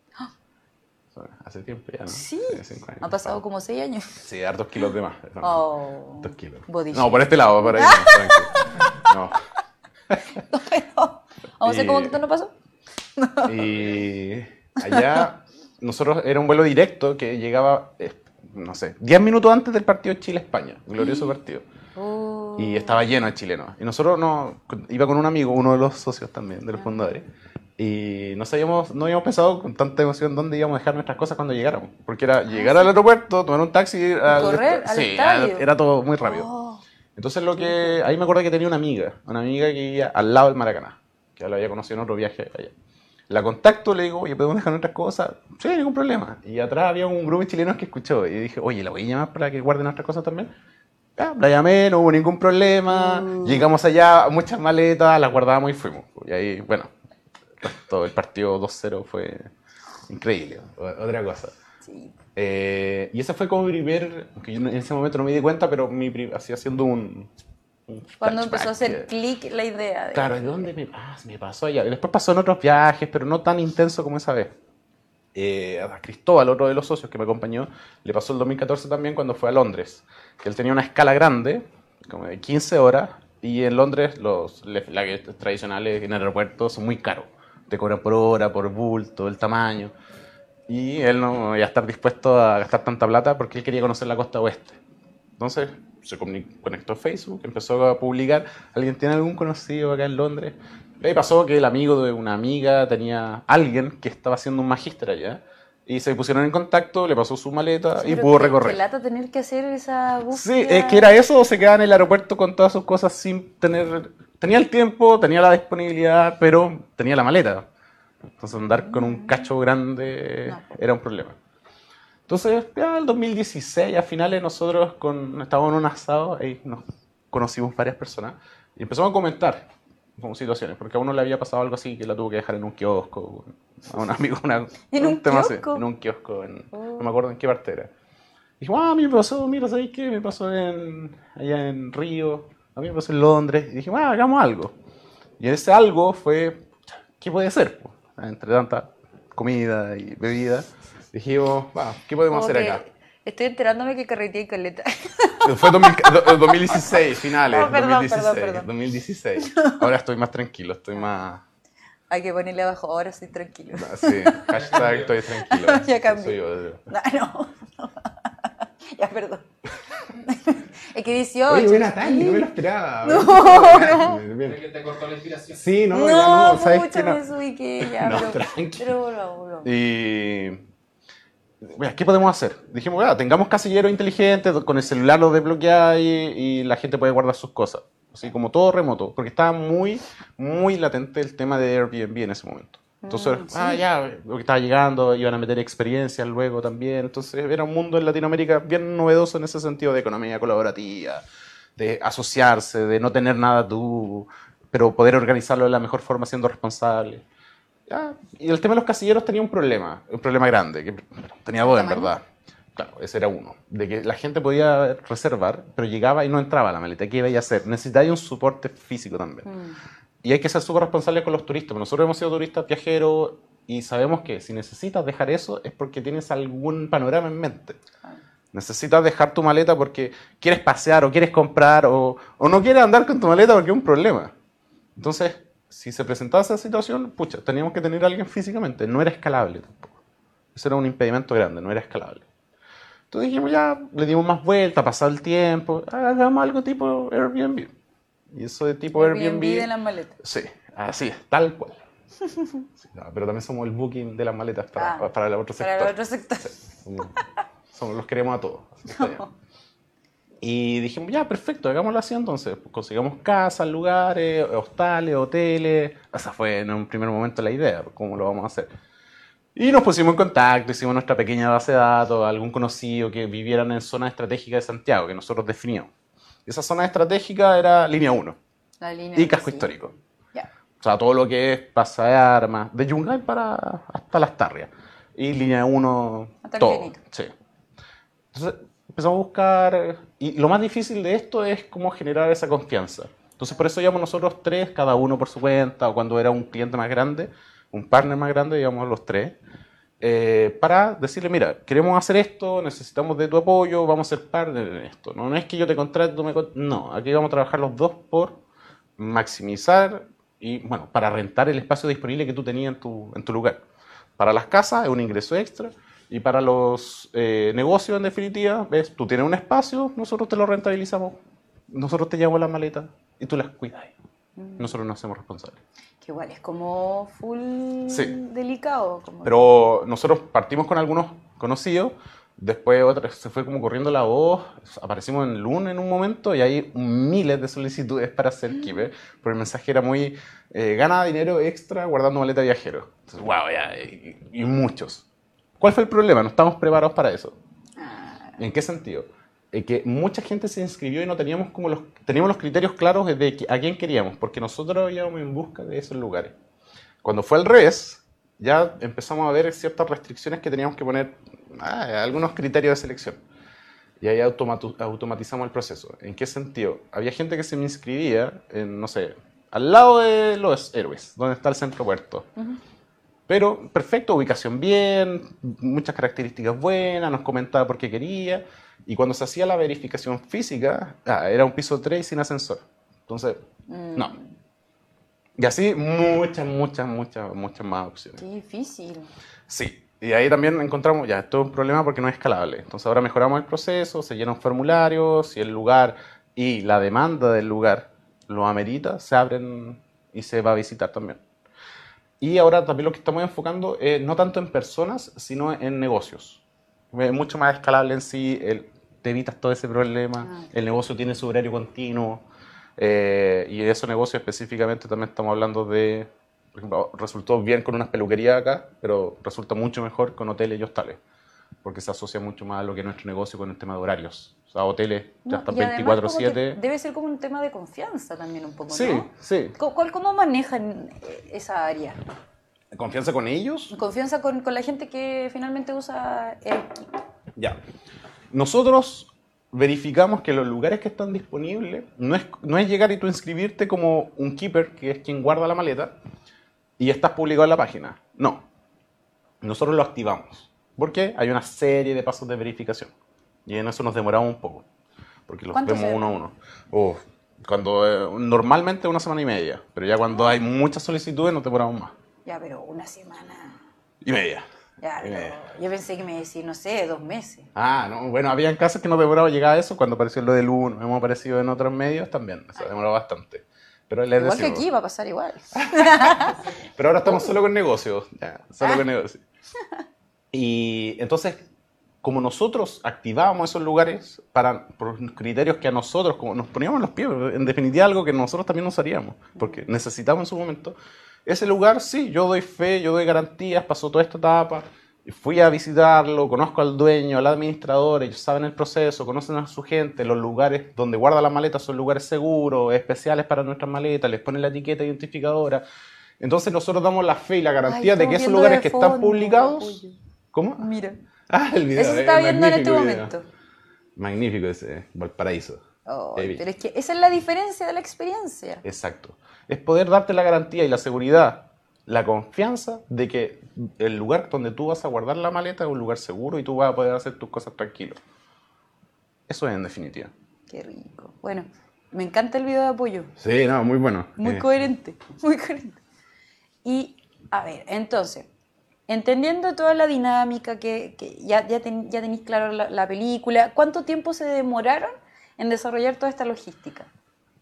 Hace tiempo ya, ¿no? Sí. Cinco años. Ha pasado como seis años. Sí, hartos kilos de más. No, Oh. Dos kilos. Body no, por este lado, por ahí. no. *laughs* No. Vamos a hacer como Y- que esto no pasó. Y allá, nosotros era un vuelo directo que llegaba, eh, no sé, 10 minutos antes del partido Chile-España, glorioso partido. Y estaba lleno de chilenos. Y nosotros no, iba con un amigo, uno de los socios también, de los fundadores. Y no sabíamos, no habíamos pensado con tanta emoción dónde íbamos a dejar nuestras cosas cuando llegáramos. Porque era llegar al aeropuerto, tomar un taxi, al- correr al sí, estadio. era todo muy rápido. Oh. Entonces lo que ahí me acuerdo que tenía una amiga, una amiga que vivía al lado del Maracaná, que la había conocido en otro viaje allá. La contacto, le digo, oye, ¿podemos dejar nuestras cosas? Sí, ningún problema. Y atrás había un grupo de chilenos que escuchó y dije, oye, ¿la voy a llamar para que guarden nuestras cosas también? Ya, la llamé, no hubo ningún problema. Llegamos allá, muchas maletas, las guardábamos y fuimos. Y ahí, bueno, todo el partido 2-0 fue increíble. Otra cosa. Sí. Eh, y ese fue como mi primer, que yo en ese momento no me di cuenta, pero mi así haciendo un... Cuando empezó a hacer clic la idea. De... Claro, ¿de dónde me, ah, me pasó allá? Y después pasó en otros viajes, pero no tan intenso como esa vez. Eh, a Cristóbal, otro de los socios que me acompañó, le pasó el 2014 también cuando fue a Londres. Que él tenía una escala grande, como de 15 horas, y en Londres los las tradicionales en el aeropuerto son muy caros. Te cobran por hora, por bulto, el tamaño. Y él no iba a estar dispuesto a gastar tanta plata porque él quería conocer la costa oeste. Entonces se conectó a Facebook, empezó a publicar, ¿alguien tiene algún conocido acá en Londres? Y ahí pasó que el amigo de una amiga tenía alguien que estaba haciendo un magíster allá. Y se pusieron en contacto, le pasó su maleta Sí, y pudo recorrer. Qué lata tener que hacer esa búsqueda. Sí, es que era eso, o se quedaba en el aeropuerto con todas sus cosas sin tener... Tenía el tiempo, tenía la disponibilidad, pero tenía la maleta. Entonces andar con un cacho grande No. era un problema. Entonces, ya el 2016, a finales, nosotros con, estábamos en un asado, ahí nos conocimos varias personas y empezamos a comentar. Como situaciones, porque a uno le había pasado algo así que la tuvo que dejar en un kiosco, a un amigo, una, *laughs* ¿En un tema así, kiosco? en un kiosco, en- Oh. no me acuerdo en qué parte era. Dijo, ah, a mí me pasó, mira, ¿sabéis qué? Me pasó en, allá en Río, a mí me pasó en Londres, y dije, ah, hagamos algo. Y ese algo fue, ¿qué puede ser? Entre tanta comida y bebida, dijimos, va, ¿qué podemos Como hacer acá? Estoy enterándome que carreteé y caleta. Fue 2000 do- 2016, finales. Oh, perdón, 2016, perdón, perdón. 2016. Ahora estoy más tranquilo, estoy más. *laughs* Hay que ponerle abajo, ahora estoy tranquilo. Sí, hashtag estoy tranquilo. *laughs* Ya cambié. Soy yo. No, no. *laughs* ya, perdón. es que 18. Oye, buena tarde, no me lo esperaba. No, Es que te cortó la inspiración. Sí, no, No, ya no. No. me desubiqué ya, No, pero, tranqui. pero volvamos, volvamos. Y. ¿qué podemos hacer? Dijimos, bueno, tengamos casilleros inteligentes, con el celular lo desbloqueáis y la gente puede guardar sus cosas. Así como todo remoto, porque estaba muy, muy latente el tema de Airbnb en ese momento. Entonces, Mm, ah, sí. ya, lo que estaba llegando, iban a meter experiencias luego también. Entonces, era un mundo en Latinoamérica bien novedoso en ese sentido de economía colaborativa, de asociarse, de no tener nada tú, pero poder organizarlo de la mejor forma siendo responsable. Y el tema de los casilleros tenía un problema, un problema grande, que tenía dos en verdad. Claro, ese era uno. De que la gente podía reservar, pero llegaba y no entraba a la maleta. ¿Qué iba a hacer? Necesitaba un soporte físico también. Mm. Y hay que ser súper responsables con los turistas. Nosotros hemos sido turistas viajeros y sabemos que si necesitas dejar eso es porque tienes algún panorama en mente. Necesitas dejar tu maleta porque quieres pasear o quieres comprar o, o no quieres andar con tu maleta porque es un problema. Entonces, si se presentaba esa situación, pucha, teníamos que tener a alguien físicamente. No era escalable tampoco. Eso era un impedimento grande, no era escalable. Entonces dijimos, ya, le dimos más vuelta, pasado el tiempo, hagamos algo tipo Airbnb. Y eso de tipo Airbnb... Airbnb de las maletas. Sí, así es, tal cual. *laughs* Sí, no, pero también somos el booking de las maletas para, Ah, para el otro sector. Para el otro sector. Somos, somos- los queremos a todos. *laughs* bien. Y dijimos, ya, perfecto, hagámoslo así entonces. Consigamos casas, lugares, hostales, hoteles. Esa fue en un primer momento la idea, cómo lo vamos a hacer. Y nos pusimos en contacto, hicimos nuestra pequeña base de datos, algún conocido que vivieran en zonas estratégicas de Santiago, que nosotros definíamos. Esa zona estratégica era línea 1 La línea y casco sí. histórico. Ya. O sea, todo lo que es Plaza de Armas, de Yungay para hasta Las Tarrias. Y línea 1, Hasta el todo. Sí. Entonces empezamos a buscar, y lo más difícil de esto es cómo generar esa confianza. Entonces por eso íbamos nosotros tres, cada uno por su cuenta, o cuando era un cliente más grande, un partner más grande, íbamos los tres, eh, para decirle, mira, queremos hacer esto, necesitamos de tu apoyo, vamos a ser partner en esto. No, no es que yo te contrate, tú me No, aquí vamos a trabajar los dos por maximizar y, bueno, para rentar el espacio disponible que tú tenías en tu, en tu lugar. Para las casas es un ingreso extra y para los eh, negocios, en definitiva, ves, tú tienes un espacio, nosotros te lo rentabilizamos, nosotros te llevamos las maletas y tú las cuidas. Nosotros nos hacemos responsables. Que igual es como full Sí. delicado. Como Pero nosotros partimos con algunos conocidos, después otra, se fue como corriendo la voz, aparecimos en Luna en un momento y hay miles de solicitudes para hacer Keeper, porque el mensaje era muy, eh, gana dinero extra guardando maleta de viajero. Entonces, wow, ya, y, y muchos. ¿Cuál fue el problema? No estamos preparados para eso. ¿En qué sentido? Eh, que mucha gente se inscribió y no teníamos como los, teníamos los criterios claros de que- a quién queríamos, porque nosotros íbamos en busca de esos lugares. Cuando fue al revés, ya empezamos a ver ciertas restricciones que teníamos que poner, ah, algunos criterios de selección. Y ahí automatizamos el proceso. ¿En qué sentido? Había gente que se me inscribía en, no sé, al lado de los héroes, donde está el centro puerto. Pero perfecto, ubicación bien, muchas características buenas, nos comentaba por qué quería. Y cuando se hacía la verificación física, ah, era un piso 3 sin ascensor. Entonces, Mm, no. Y así muchas, muchas, muchas, muchas más opciones. Qué difícil. Sí, y ahí también encontramos, ya, esto es un problema porque no es escalable. Entonces ahora mejoramos el proceso, se llena un formulario, si el lugar y la demanda del lugar lo amerita, se abren y se va a visitar también. Y ahora también lo que estamos enfocando es no tanto en personas, sino en negocios. Es mucho más escalable en sí, el- te evitas todo ese problema, Ah. el negocio tiene su horario continuo, eh, y de esos negocios específicamente también estamos hablando de, por ejemplo, resultó bien con unas peluquerías acá, pero resulta mucho mejor con hoteles y hostales, porque se asocia mucho más a lo que es nuestro negocio con el tema de horarios. Sea, hoteles ya No, están y además como que 24/7. Debe ser como un tema de confianza también un poco, Sí, ¿no? sí. ¿Cómo, cómo manejan eh, esa área? ¿Confianza con ellos? Confianza con, con la gente que finalmente usa el equipo. Ya. Nosotros verificamos que los lugares que están disponibles no es, no es llegar y tú inscribirte como un keeper, que es quien guarda la maleta, y estás publicado en la página. No. Nosotros lo activamos. Porque hay una serie de pasos de verificación. Y en eso nos demoramos un poco. Porque los ¿Cuánto vemos se uno a uno. Uf, cuando, eh, normalmente una semana y media. Pero ya cuando hay muchas solicitudes nos demoramos más. Ya, pero una semana. Y media. Ya, Y media. yo pensé que me decís, no sé, dos meses. Ah, no, bueno, habían casos que nos demoraba llegar a eso cuando apareció lo del 1. Hemos aparecido en otros medios también, se demoró bastante. Pero Igual que aquí va a pasar igual. *laughs* Pero ahora estamos solo con negocios, ya, solo con negocios. Y entonces, como nosotros activábamos esos lugares para por criterios que a nosotros, como nos poníamos en los pies, en definitiva algo que nosotros también nos haríamos, porque necesitamos en su momento, ese lugar, sí, yo doy fe, yo doy garantías, pasó toda esta etapa, fui a visitarlo, conozco al dueño, al administrador, ellos saben el proceso, conocen a su gente, los lugares donde guarda la maleta son lugares seguros, especiales para nuestras maletas, les ponen la etiqueta identificadora. Entonces nosotros damos la fe y la garantía Ay, de que esos lugares que están publicados... Pollo. ¿Cómo? Mira. Ah, el video. Eso se eh, está viendo en este video. momento. Magnífico ese, Valparaíso. Ay, He visto. pero es que esa es la diferencia de la experiencia. Exacto. Es poder darte la garantía y la seguridad, la confianza de que el lugar donde tú vas a guardar la maleta es un lugar seguro y tú vas a poder hacer tus cosas tranquilo. Eso es en definitiva. Qué rico. Bueno, me encanta el video de apoyo. Sí, no, muy bueno. Muy Eh, coherente, muy coherente. Y, a ver, entonces, entendiendo toda la dinámica que, que ya, ya, ya tenéis claro la, la película, ¿cuánto tiempo se demoraron en desarrollar toda esta logística?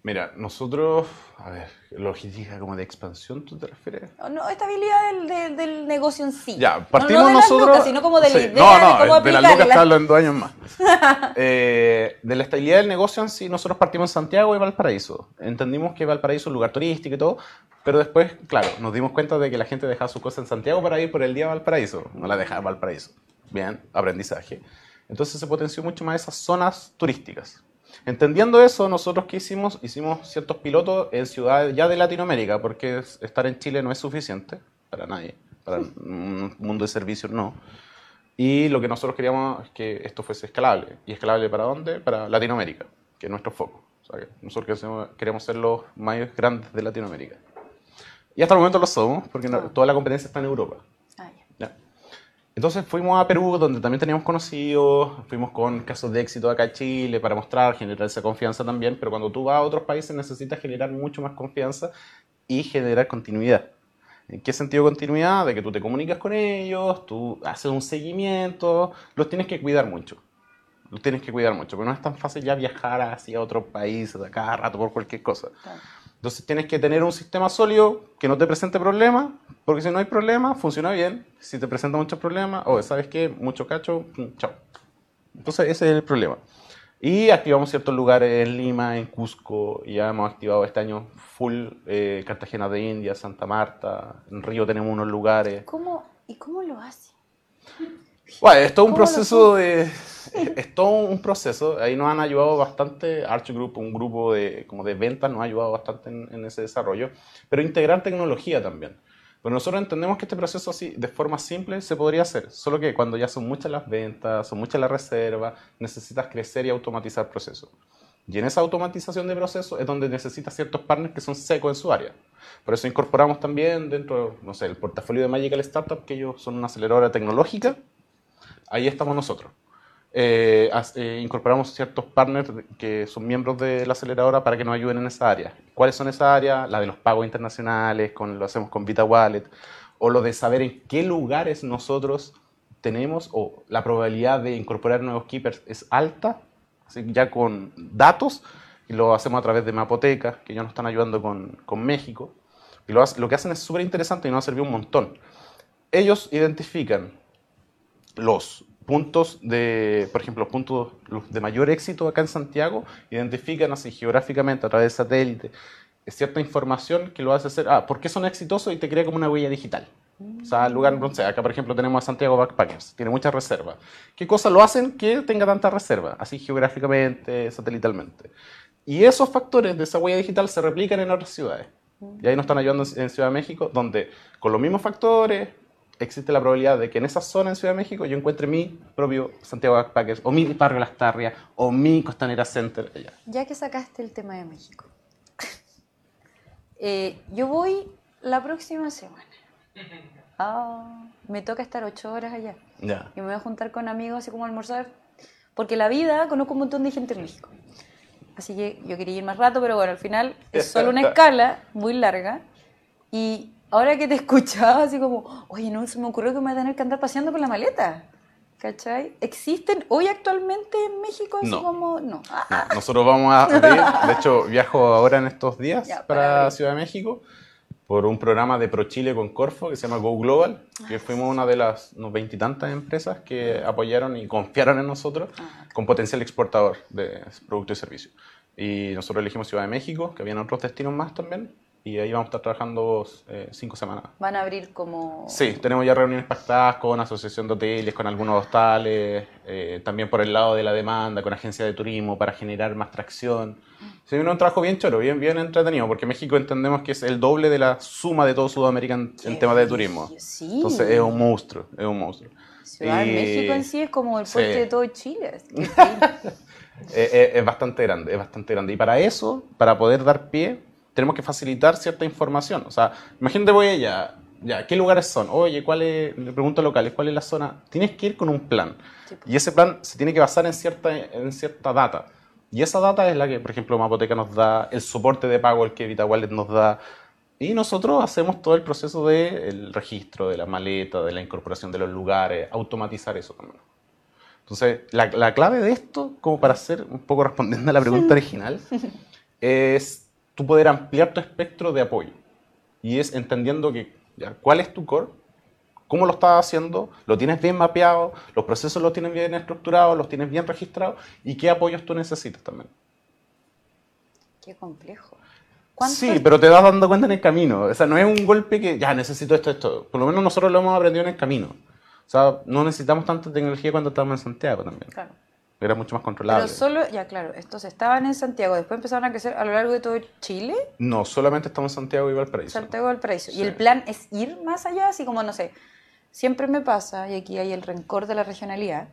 Mira, nosotros, a ver, logística como de expansión, ¿tú te refieres? No, No, estabilidad del, del- del negocio en sí. Ya, No- partimos no, de las nosotros. lucas, sino como de la Sí, idea no, no, de cómo de las lucas hablo en dos años más. *laughs* Eh, de la estabilidad del negocio en sí, nosotros partimos en Santiago y Valparaíso. Entendimos que Valparaíso es un lugar turístico y todo, pero después, claro, nos dimos cuenta de que la gente dejaba sus cosas en Santiago para ir por el día a Valparaíso. No la dejaba en Valparaíso. Bien, aprendizaje. Entonces se potenció mucho más esas zonas turísticas. Entendiendo eso, nosotros qué hicimos? Hicimos ciertos pilotos en ciudades ya de Latinoamérica, porque es- estar en Chile no es suficiente para nadie, para un mundo de servicios no. Y lo que nosotros queríamos es que esto fuese escalable. ¿Y escalable para dónde? Para Latinoamérica, que es nuestro foco. O sea, que nosotros queremos- ser los más grandes de Latinoamérica. Y hasta el momento lo somos, porque toda la competencia está en Europa. Entonces fuimos a Perú, donde también teníamos conocidos, fuimos con casos de éxito acá en Chile para mostrar, generar esa confianza también, pero cuando tú vas a otros países necesitas generar mucho más confianza y generar continuidad. ¿En qué sentido continuidad? De que tú te comunicas con ellos, tú haces un seguimiento, los tienes que cuidar mucho. Los tienes que cuidar mucho, porque no es tan fácil ya viajar hacia otro país a cada rato por cualquier cosa. Claro. Entonces tienes que tener un sistema sólido que no te presente problemas, porque si no hay problema, funciona bien. Si te presenta muchos problemas, o ¿sabes qué? Mucho cacho, mm, chao. Entonces ese es el problema. Y activamos ciertos lugares en Lima, en Cusco, ya hemos activado este año full eh, Cartagena de India, Santa Marta, en Río tenemos unos lugares. ¿Cómo, ¿Y cómo lo hace? Bueno, es todo un ¿Cómo lo proceso de... Es, es todo un proceso. Ahí nos han ayudado bastante. Arch Group, un grupo de, como de ventas, nos ha ayudado bastante en, en ese desarrollo. Pero integrar tecnología también. Pero nosotros entendemos que este proceso así, de forma simple, se podría hacer. Solo que cuando ya son muchas las ventas, son muchas las reservas, necesitas crecer y automatizar procesos. Y en esa automatización de procesos es donde necesitas ciertos partners que son secos en su área. Por eso incorporamos también dentro, no sé, el portafolio de Magical Startup, que ellos son una aceleradora tecnológica. Ahí estamos nosotros. Eh, eh, incorporamos ciertos partners que son miembros de la aceleradora para que nos ayuden en esa área. ¿Cuáles son esas áreas? La de los pagos internacionales, con, lo hacemos con Vita Wallet, o lo de saber en qué lugares nosotros tenemos, o la probabilidad de incorporar nuevos keepers es alta, así ya con datos, y lo hacemos a través de Mapoteca, que ya nos están ayudando con, con México. Y lo, lo que hacen es súper interesante y nos ha servido un montón. Ellos identifican los puntos de, por ejemplo, puntos de mayor éxito acá en Santiago, identifican así geográficamente a través de satélite cierta información que lo hace hacer, ah, ¿por qué son exitosos? Y te crea como una huella digital. O sea, lugar, no sé, acá por ejemplo tenemos a Santiago Backpackers, tiene muchas reservas. ¿Qué cosas lo hacen que tenga tanta reserva? Así geográficamente, satelitalmente. Y esos factores de esa huella digital se replican en otras ciudades. Y ahí nos están ayudando en Ciudad de México, donde con los mismos factores existe la probabilidad de que en esa zona en Ciudad de México yo encuentre mi propio Santiago Backpackers, o mi barrio Las Tarrias, o mi Costanera Center. allá. Ya que sacaste el tema de México. *laughs* Eh, yo voy la próxima semana. Ah, me toca estar ocho horas allá. Ya. Y me voy a juntar con amigos así como a almorzar. Porque la vida, conozco un montón de gente en México. Así que yo quería ir más rato, pero bueno, al final es solo una escala muy larga. Y ahora que te *laughs* escuchaba, así como, oye, no se me ocurrió que me voy a tener que andar paseando con la maleta. ¿Cachai? ¿Existen hoy actualmente en México así No. como.? No. Ah, No, nosotros vamos a *laughs* abrir, de hecho viajo ahora en estos días Ya, para para. Ciudad de México por un programa de ProChile con Corfo que se llama Go Global, que fuimos una de las veintitantas empresas que apoyaron y confiaron en nosotros Ah, con potencial exportador de productos y servicios. Y nosotros elegimos Ciudad de México, que habían otros destinos más también, y ahí vamos a estar trabajando eh, cinco semanas. van a abrir como. Sí, tenemos ya reuniones pactadas con asociación de hoteles, con algunos hostales, eh, también por el lado de la demanda, con agencias de turismo para generar más tracción. Se viene un trabajo bien choro, bien, bien entretenido, porque México entendemos que es el doble de la suma de todo Sudamérica en, en temas de turismo. Sí. Entonces es un monstruo, es un monstruo. Ciudad de Y- México en sí es como el Sí. puente de todo Chile. Qué increíble. *laughs* Eh, eh, es bastante grande, es bastante grande. Y para eso, para poder dar pie, tenemos que facilitar cierta información. O sea, imagínate voy allá, ya, ¿qué lugares son? Oye, ¿cuál es, le pregunto a locales, ¿cuál es la zona? Tienes que ir con un plan. Sí, pues. Y ese plan se tiene que basar en cierta, en cierta data. Y esa data es la que, por ejemplo, Mapoteca nos da, el soporte de pago, el que Vita Wallet nos da. Y nosotros hacemos todo el proceso del registro, de la maleta, de la incorporación de los lugares, automatizar eso también. Entonces, la, la clave de esto, como para ser un poco respondiendo a la pregunta original, es tú poder ampliar tu espectro de apoyo. Y es entendiendo que, ya, ¿cuál es tu core? ¿Cómo lo estás haciendo? ¿Lo tienes bien mapeado? ¿Los procesos los tienes bien estructurados? ¿Los tienes bien registrados? ¿Y qué apoyos tú necesitas también? Qué complejo. ¿Cuánto- Sí, pero te vas dando cuenta en el camino. O sea, no es un golpe que ya necesito esto, esto. Por lo menos nosotros lo hemos aprendido en el camino. O sea, no necesitamos tanta tecnología cuando estábamos en Santiago también. Claro. Era mucho más controlable. Pero solo, ya claro, estos estaban en Santiago, después empezaron a crecer a lo largo de todo Chile, No, solamente estamos en Santiago y Valparaíso. Santiago del Paraíso. Sí. Y el plan es ir más allá, así como, no sé, siempre me pasa, y aquí hay el rencor de la regionalidad,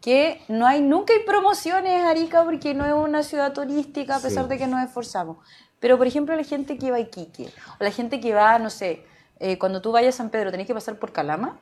que no hay, nunca hay promociones Arica porque no es una ciudad turística, a pesar Sí. de que nos esforzamos. Pero, por ejemplo, la gente que va a Iquique, o la gente que va, no sé, eh, cuando tú vayas a San Pedro, ¿tenés que pasar por Calama?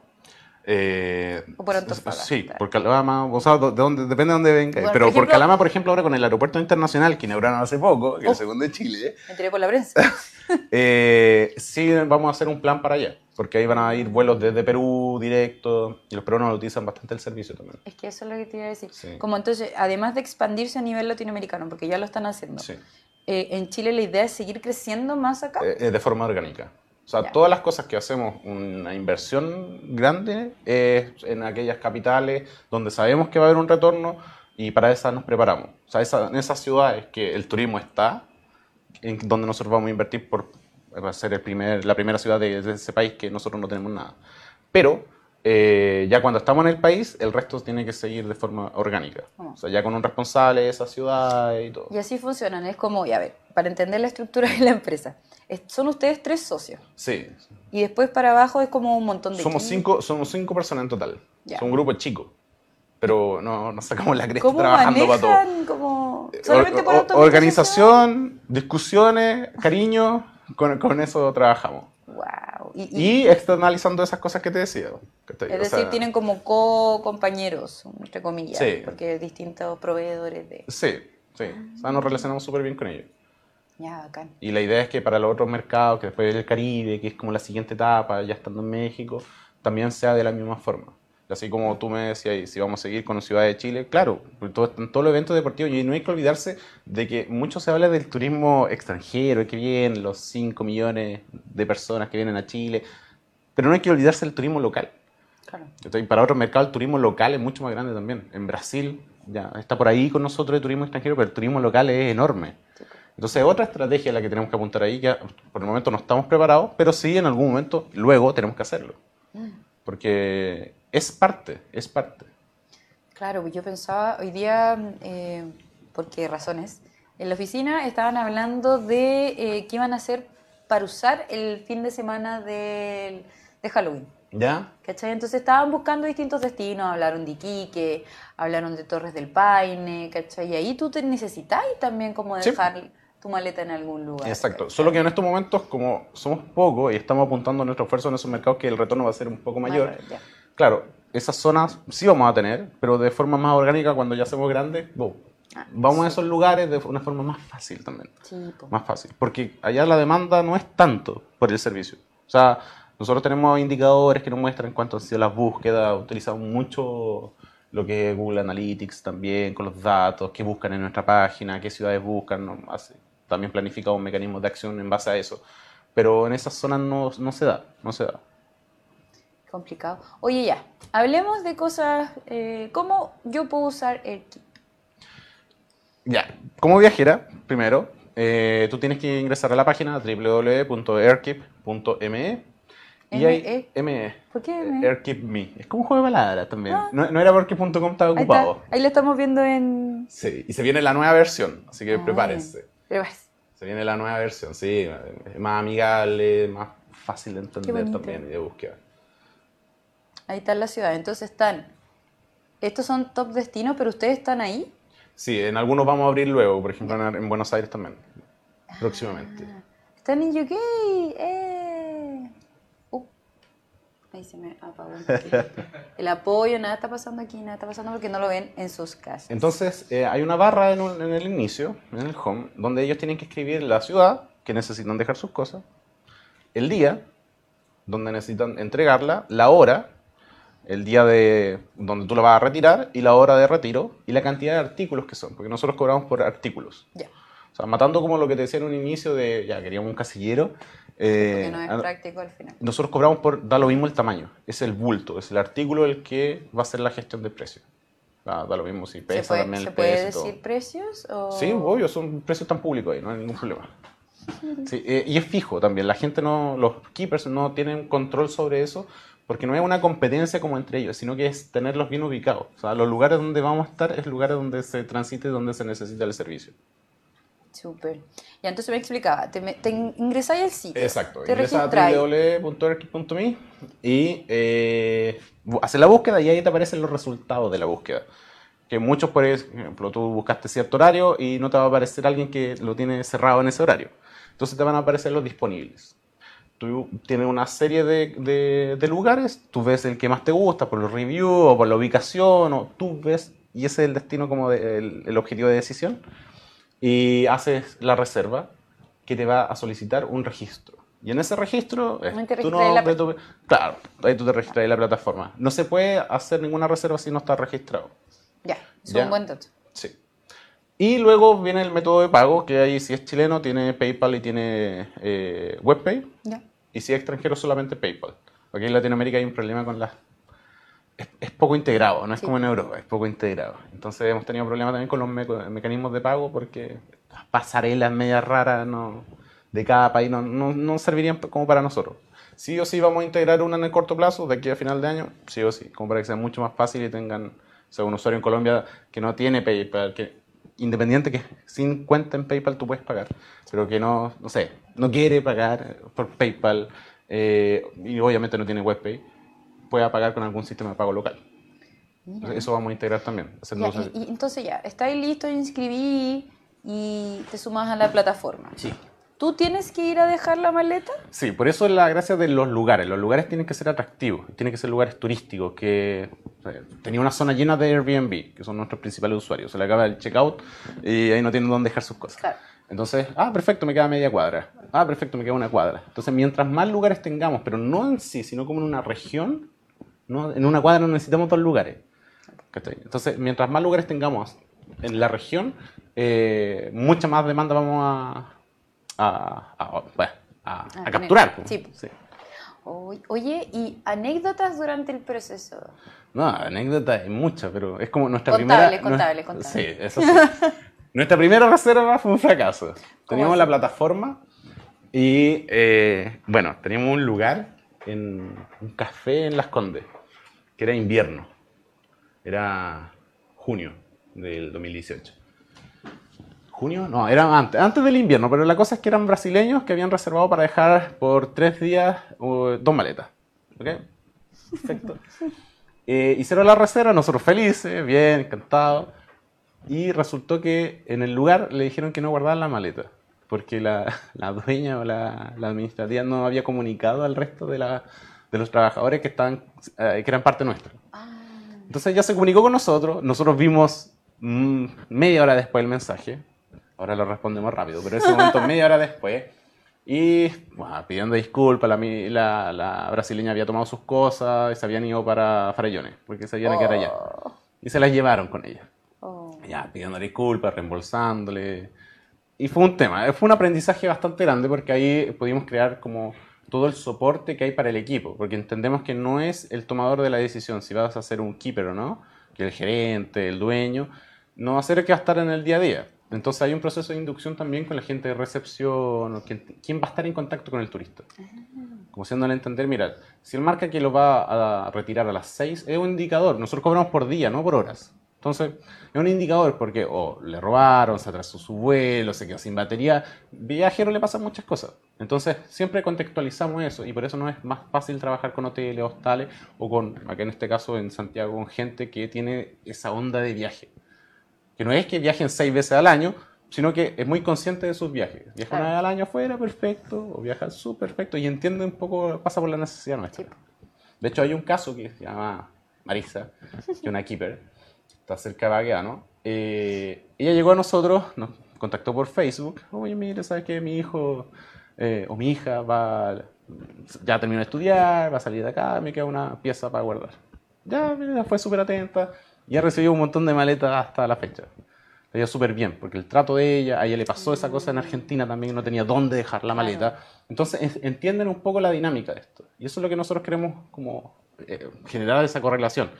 Eh, O por Antofagasta. Sí, por Calama, o sea, de dónde, depende de dónde venga. Bueno, Pero por por, ejemplo- Calama, por ejemplo, ahora con el aeropuerto internacional que inauguraron hace poco, que es Oh. el segundo de Chile, Me enteré por la prensa. *laughs* eh, sí vamos a hacer un plan para allá. Porque ahí van a ir vuelos desde Perú directo y los peruanos utilizan bastante el servicio también. Es que eso es lo que te iba a decir. Sí. Como entonces, además de expandirse a nivel latinoamericano, porque ya lo están haciendo, Sí. eh, en Chile la idea es seguir creciendo más acá. Eh, eh, de forma orgánica. O sea, Ya. todas las cosas que hacemos, una inversión grande, es en aquellas capitales donde sabemos que va a haber un retorno y para esas nos preparamos. O sea, esa- en esas ciudades que el turismo está, en donde nosotros vamos a invertir por va a ser el primer, la primera ciudad de, de ese país que nosotros no tenemos nada. Pero eh, ya cuando estamos en el país, el resto tiene que seguir de forma orgánica. Ah. O sea, ya con un responsable de esa ciudad y todo. Y así funcionan. Es como, ya ver, para entender la estructura de la empresa, es- son ustedes tres socios. Sí, Y después para abajo es como un montón de Somos equipos. cinco, somos cinco personas en total. Somos un grupo chico. Pero no, no sacamos la cresta ¿Cómo trabajando para todo. Como, solamente Or- para or- automatización? organización, discusiones, cariño, con, con eso trabajamos. Wow. Y, y- Y externalizando esas cosas que te decía. ¿cachai? es O decir, sea, tienen como co-compañeros, entre comillas, Sí. porque distintos proveedores de... Sí, sí. O sea, nos relacionamos súper bien con ellos. Ya, bacán. Y la idea es que para los otros mercados, que después el Caribe, que es como la siguiente etapa, ya estando en México, también sea de la misma forma. Así como tú me decías, si vamos a seguir con Ciudad de Chile, claro, porque todo, en todos los eventos deportivos, y no hay que olvidarse de que mucho se habla del turismo extranjero que viene, los 5 millones de personas que vienen a Chile, pero no hay que olvidarse del turismo local. Claro. Entonces, para otros mercados el turismo local es mucho más grande también. En Brasil ya está por ahí con nosotros el turismo extranjero, pero el turismo local es enorme. Sí. Entonces, otra estrategia a la que tenemos que apuntar ahí, que por el momento no estamos preparados, pero sí en algún momento, luego tenemos que hacerlo. Porque es parte, es parte. Claro, yo pensaba hoy día, eh, ¿por qué razones? En la oficina estaban hablando de eh, qué iban a hacer para usar el fin de semana del- de Halloween. ¿Ya? ¿Cachai? Entonces estaban buscando distintos destinos, hablaron de Iquique, hablaron de Torres del Paine, ¿cachai? Y ahí tú te necesitáis también como Sí. Tu maleta en algún lugar. Exacto. Solo que en estos momentos, como somos pocos y estamos apuntando nuestro esfuerzo en esos mercados, que el retorno va a ser un poco mayor. Claro, esas zonas sí vamos a tener, pero de forma más orgánica cuando ya seamos grandes, boom. Ah, vamos a esos lugares de una forma más fácil también. Sí. Más fácil. Porque allá la demanda no es tanto por el servicio. O sea, nosotros tenemos indicadores que nos muestran cuánto han sido las búsquedas, utilizamos mucho lo que es Google Analytics también, con los datos, qué buscan en nuestra página, qué ciudades buscan, ¿no? Hace- también planificamos mecanismos de acción en base a eso. Pero en esas zonas no, no se da, no se da. Complicado. Oye, ya, hablemos de cosas, eh, ¿cómo yo puedo usar AirKeep? Ya, como viajera, primero, eh, tú tienes que ingresar a la página www.airkeep.me y ahí, ME. ¿Por qué ME? Airkeep Me. Es como un juego de palabras también. No, no era porque .com estaba Ahí, está, ocupado. ahí lo estamos viendo en... Sí, y se viene la nueva versión, así que Ah, prepárense. Se viene la nueva versión, sí, es más amigable, más fácil de entender también y de búsqueda. Ahí está la ciudad. Entonces están... Estos son top destinos, pero ustedes están ahí. Sí, en algunos vamos a abrir luego, por ejemplo en, en Buenos Aires también, próximamente. Están en UK. ¡Eh! Ahí se me apagó un. El apoyo, nada está pasando aquí, nada está pasando porque no lo ven en sus casas. Entonces, eh, hay una barra en, un- en el inicio, en el home, donde ellos tienen que escribir la ciudad, que necesitan dejar sus cosas, el día, donde necesitan entregarla, la hora, el día de donde tú la vas a retirar, y la hora de retiro, y la cantidad de artículos que son, porque nosotros cobramos por artículos. Ya, O sea, matando como lo que te decía en un inicio de, ya, queríamos un casillero. Eh, porque no es práctico al final. nosotros cobramos por, da lo mismo el tamaño, es el bulto, es el artículo el que va a hacer la gestión de precio. Da, da lo mismo si ¿Se pesa puede, también ¿se puede todo. decir precios? O... Sí, obvio, son precios tan públicos ahí, no hay ningún problema. *laughs* Sí, eh, y es fijo también, la gente no, los keepers no tienen control sobre eso porque no es una competencia como entre ellos, sino que es tenerlos bien ubicados. O sea, los lugares donde vamos a estar es lugares donde se transite, donde se necesita el servicio. Súper. Ya, entonces me explicaba, te, te in- ingresáis al sitio. Exacto, Te ingresa a www.erki.me y eh, bu- hace la búsqueda y ahí te aparecen los resultados de la búsqueda. Que muchos, por ejemplo, tú buscaste cierto horario y no te va a aparecer alguien que lo tiene cerrado en ese horario. Entonces te van a aparecer los disponibles. Tú tienes una serie de, de- de lugares, tú ves el que más te gusta por los reviews o por la ubicación, o tú ves, y ese es el destino como de- el- el objetivo de decisión y haces la reserva que te va a solicitar un registro. Y en ese registro es tu registras en la tu- Claro, ahí tú te registras en la plataforma. No se puede hacer ninguna reserva si no está registrado. Ya, es Ya. un buen dato. Sí. Y luego viene el método de pago, que ahí si es chileno tiene PayPal y tiene eh, WebPay. Ya. Y si es extranjero solamente PayPal. Aquí en Latinoamérica hay un problema con las... Es, es poco integrado, no es Sí. como en Europa, es poco integrado. Entonces hemos tenido problemas también con los meco- mecanismos de pago porque las pasarelas medias raras no, de cada país no, no, no servirían como para nosotros. Sí o sí vamos a integrar una en el corto plazo, de aquí a final de año, sí o sí, como para que sea mucho más fácil y tengan, o sea, un usuario en Colombia que no tiene PayPal, que independiente que sin cuenta en PayPal tú puedes pagar, pero que no, no sé, no quiere pagar por PayPal eh, y obviamente no tiene WebPay, pueda pagar con algún sistema de pago local. Entonces, Eso vamos a integrar también. Ya, y, y entonces ya, estáis listo, inscribí y te sumas a la plataforma. Sí. ¿Tú tienes que ir a dejar la maleta? Sí, por eso es la gracia de los lugares. Los lugares tienen que ser atractivos, tienen que ser lugares turísticos, que o sea, tenía una zona llena de Airbnb, que son nuestros principales usuarios. Se le acaba el checkout y ahí no tienen dónde dejar sus cosas. Claro. Entonces, ah, perfecto, me queda media cuadra. Ah, perfecto, me queda una cuadra. Entonces, mientras más lugares tengamos, pero no en sí, sino como en una región, no, en una cuadra no necesitamos dos lugares. Entonces, mientras más lugares tengamos en la región, eh, mucha más demanda vamos a, a, capturar. Ah, Sí. Sí. Oy- Oye, ¿y anécdotas durante el proceso? No, anécdotas hay muchas, pero es como nuestra Contable, primera... contable, no- contable. Sí, eso sí. *laughs* Nuestra primera reserva fue un fracaso. Teníamos así? la plataforma y, eh, bueno, teníamos un lugar, en un café en Las Condes, que era invierno. Era junio del 2018. ¿Junio? No, era antes, antes del invierno, pero la cosa es que eran brasileños que habían reservado para dejar por tres días uh, dos maletas. ¿Ok? Perfecto. *laughs* Eh, hicieron la reserva, nosotros felices, bien, encantados. Y resultó que en el lugar le dijeron que no guardaban la maleta, porque la, *laughs* la dueña o la, la administrativa no había comunicado al resto de, la, de los trabajadores que, estaban, eh, que eran parte nuestra. Entonces ella se comunicó con nosotros, nosotros vimos mm, media hora después el mensaje, ahora lo respondemos rápido, pero en ese momento *laughs* media hora después, y bueno, pidiendo disculpas, la, la, la brasileña había tomado sus cosas y se habían ido para Farellones, porque se iban a quedar allá. Y se las llevaron con ella. Oh. Ya, pidiendo disculpas, reembolsándole. Y fue un tema, eh, fue un aprendizaje bastante grande porque ahí pudimos crear como todo el soporte que hay para el equipo, porque entendemos que no es el tomador de la decisión si vas a ser un keeper o no, que el gerente, el dueño, no va a ser el que va a estar en el día a día. Entonces hay un proceso de inducción también con la gente de recepción, quién, va a estar en contacto con el turista. Como haciéndole entender, mira, si él marca que lo va a retirar a las 6, es un indicador. Nosotros cobramos por día, no por horas. Entonces, es un indicador porque o le robaron, se atrasó su vuelo, se quedó sin batería. Viajero le pasan muchas cosas. Entonces, siempre contextualizamos eso y por eso no es más fácil trabajar con hoteles, hostales o con, acá en este caso en Santiago, con gente que tiene esa onda de viaje. Que no es que viajen seis veces al año, sino que es muy consciente de sus viajes. Viaja Claro. una vez al año afuera, perfecto, o viaja súper perfecto y entiende un poco, pasa por la necesidad nuestra. De hecho, hay un caso que se llama Marisa, que es una keeper, está cerca de Bagueano. Eh, ella llegó a nosotros, nos contactó por Facebook. Oye, mire, ¿sabes qué? Mi hijo eh, o mi hija va, ya terminó de estudiar, va a salir de acá, me queda una pieza para guardar. Ya, mira, fue súper atenta. Ya recibió un montón de maletas hasta la fecha. Le dio súper bien, porque el trato de ella, a ella le pasó esa cosa en Argentina también, no tenía dónde dejar la maleta. Entonces en- entienden un poco la dinámica de esto. Y eso es lo que nosotros queremos como eh, generar esa correlación.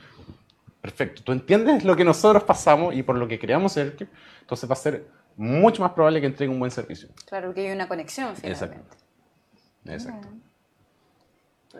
Perfecto, tú entiendes lo que nosotros pasamos y por lo que creamos ser, que- entonces va a ser mucho más probable que entregue un buen servicio. Claro que hay una conexión finalmente. Exacto. Exacto.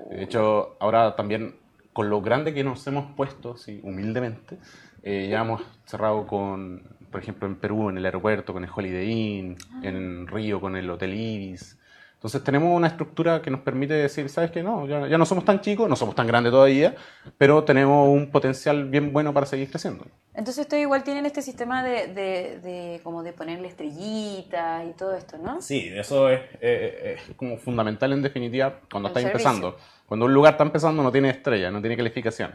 De hecho, ahora también con lo grande que nos hemos puesto, sí, humildemente, eh, ya hemos cerrado con, por ejemplo, en Perú, en el aeropuerto, con el Holiday Inn, en Río, con el Hotel Ibis. Entonces tenemos una estructura que nos permite decir, ¿sabes qué? No, ya, ya no somos tan chicos, no somos tan grandes todavía, pero tenemos un potencial bien bueno para seguir creciendo. Entonces ustedes igual tienen este sistema de, de, de como de ponerle estrellitas y todo esto, ¿no? Sí, eso es, eh, es como fundamental en definitiva cuando El estás servicio. empezando. Cuando un lugar está empezando no tiene estrella, no tiene calificación.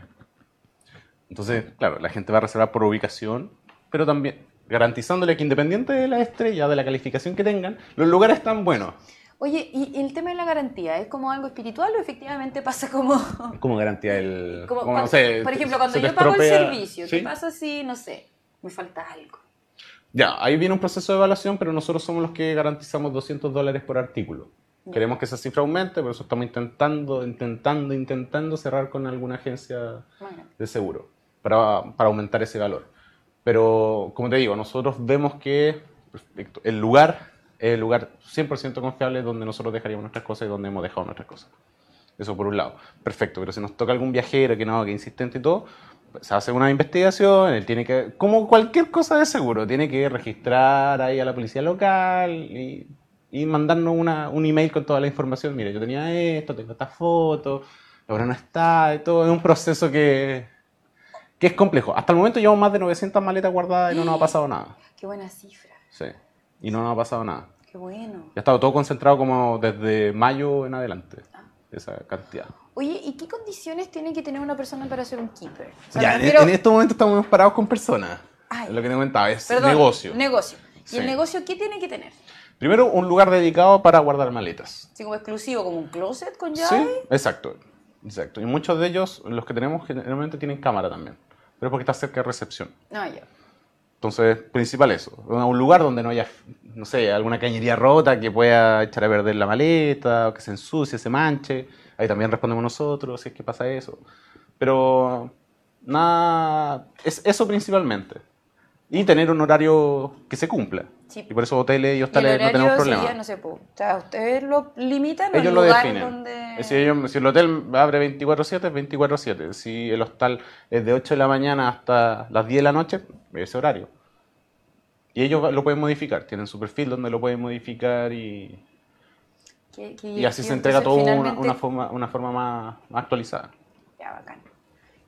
Entonces, claro, la gente va a reservar por ubicación, pero también garantizándole que independiente de la estrella, de la calificación que tengan, los lugares están buenos. Oye, ¿y el tema de la garantía es como algo espiritual o efectivamente pasa como... *laughs* Como garantía el... como como, cuando- no sé, por ejemplo, cuando yo pago el estropea- servicio, ¿Sí? ¿qué pasa si, no sé, me falta algo? Ya, ahí viene un proceso de evaluación, pero nosotros somos los que garantizamos 200 dólares por artículo. Ya. Queremos que esa cifra aumente, por eso estamos intentando, intentando, intentando cerrar con alguna agencia Bueno, de seguro para, para aumentar ese valor. Pero, como te digo, nosotros vemos que el lugar el lugar 100% confiable donde nosotros dejaríamos nuestras cosas y donde hemos dejado nuestras cosas. Eso por un lado. Perfecto, pero si nos toca algún viajero que no, que insistente y todo, pues, se hace una investigación, él tiene que, como cualquier cosa de seguro, tiene que registrar ahí a la policía local y, y mandarnos una, un email con toda la información. Mire, yo tenía esto, tengo esta foto, ahora no está, y todo. Es un proceso que, que es complejo. Hasta el momento llevamos más de 900 maletas guardadas y no nos ha pasado nada. qué buena cifra, Sí. Y no nos ha pasado nada. qué bueno. Ya ha estado todo concentrado como desde mayo en adelante. Esa cantidad. Oye, ¿y qué condiciones tiene que tener una persona para ser un keeper? O sea, Ya, en, refiero- en este momento estamos parados con personas. Ay. Es lo que te comentaba, es Perdón, negocio. Negocio. ¿Y Sí. el negocio qué tiene que tener? Primero, un lugar dedicado para guardar maletas. Así como exclusivo, como un closet con Sí, llave. exacto. Exacto. Y muchos de ellos, los que tenemos, generalmente tienen cámara también. Pero es porque está cerca de recepción. No, ya. Entonces, principal eso. Un lugar donde no haya, no sé, alguna cañería rota que pueda echar a perder la maleta, o que se ensucie, se manche. Ahí también respondemos nosotros si es que pasa eso. Pero, nada, es eso principalmente. Y tener un horario que se cumpla. Sí. Y por eso hoteles y Y hostales no horario tenemos problema. sería, no sé, po, o sea, ustedes lo limitan Ellos el lo definen. donde... Si, ellos- si el hotel abre 24/7, es 24/7. Si el hostal es de 8 de la mañana hasta las 10 de la noche, ese horario. Y ellos lo pueden modificar. Tienen su perfil donde lo pueden modificar y, que- que- y así que se entrega todo una, una forma, una forma más, más actualizada. Ya, bacán.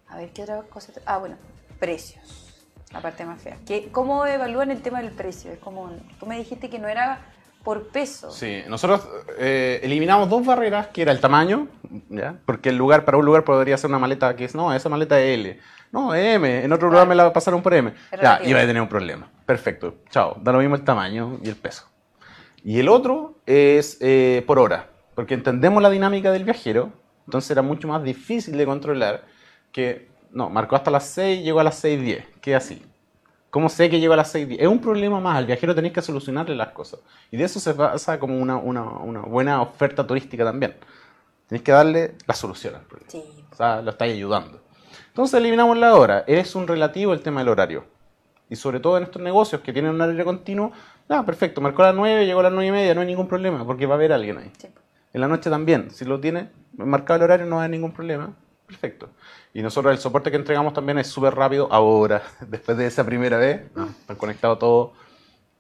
A ver, ¿qué otra cosa? Ah, bueno, precios. La parte más fea. ¿Qué, ¿Cómo evalúan el tema del precio? Es como, tú me dijiste que no era por peso. Sí, nosotros eh, eliminamos dos barreras, que era el tamaño, ¿ya? porque el lugar, para un lugar podría ser una maleta que es, no, esa maleta es L, no, M, en otro lugar me la pasaron por M. Ya, iba a tener un problema. Perfecto, chao, da lo mismo el tamaño y el peso. Y el otro es eh, por hora, porque entendemos la dinámica del viajero, entonces era mucho más difícil de controlar que, no, marcó hasta las 6, llegó a las 6.10, que así. ¿Cómo sé que llegó a las 6.10? Es un problema más, al viajero tenéis que solucionarle las cosas. Y de eso se basa como una, una, una buena oferta turística también. Tenéis que darle la solución al problema. Sí. O sea, lo estáis ayudando. Entonces eliminamos la hora. Es un relativo el tema del horario. Y sobre todo en estos negocios que tienen un horario continuo, ah, perfecto, marcó a las 9, llegó a las 9 y media, no hay ningún problema, porque va a haber alguien ahí. Sí. En la noche también, si lo tiene marcado el horario no hay ningún problema. Perfecto. Y nosotros el soporte que entregamos también es súper rápido ahora, *laughs* después de esa primera vez, están conectados todos.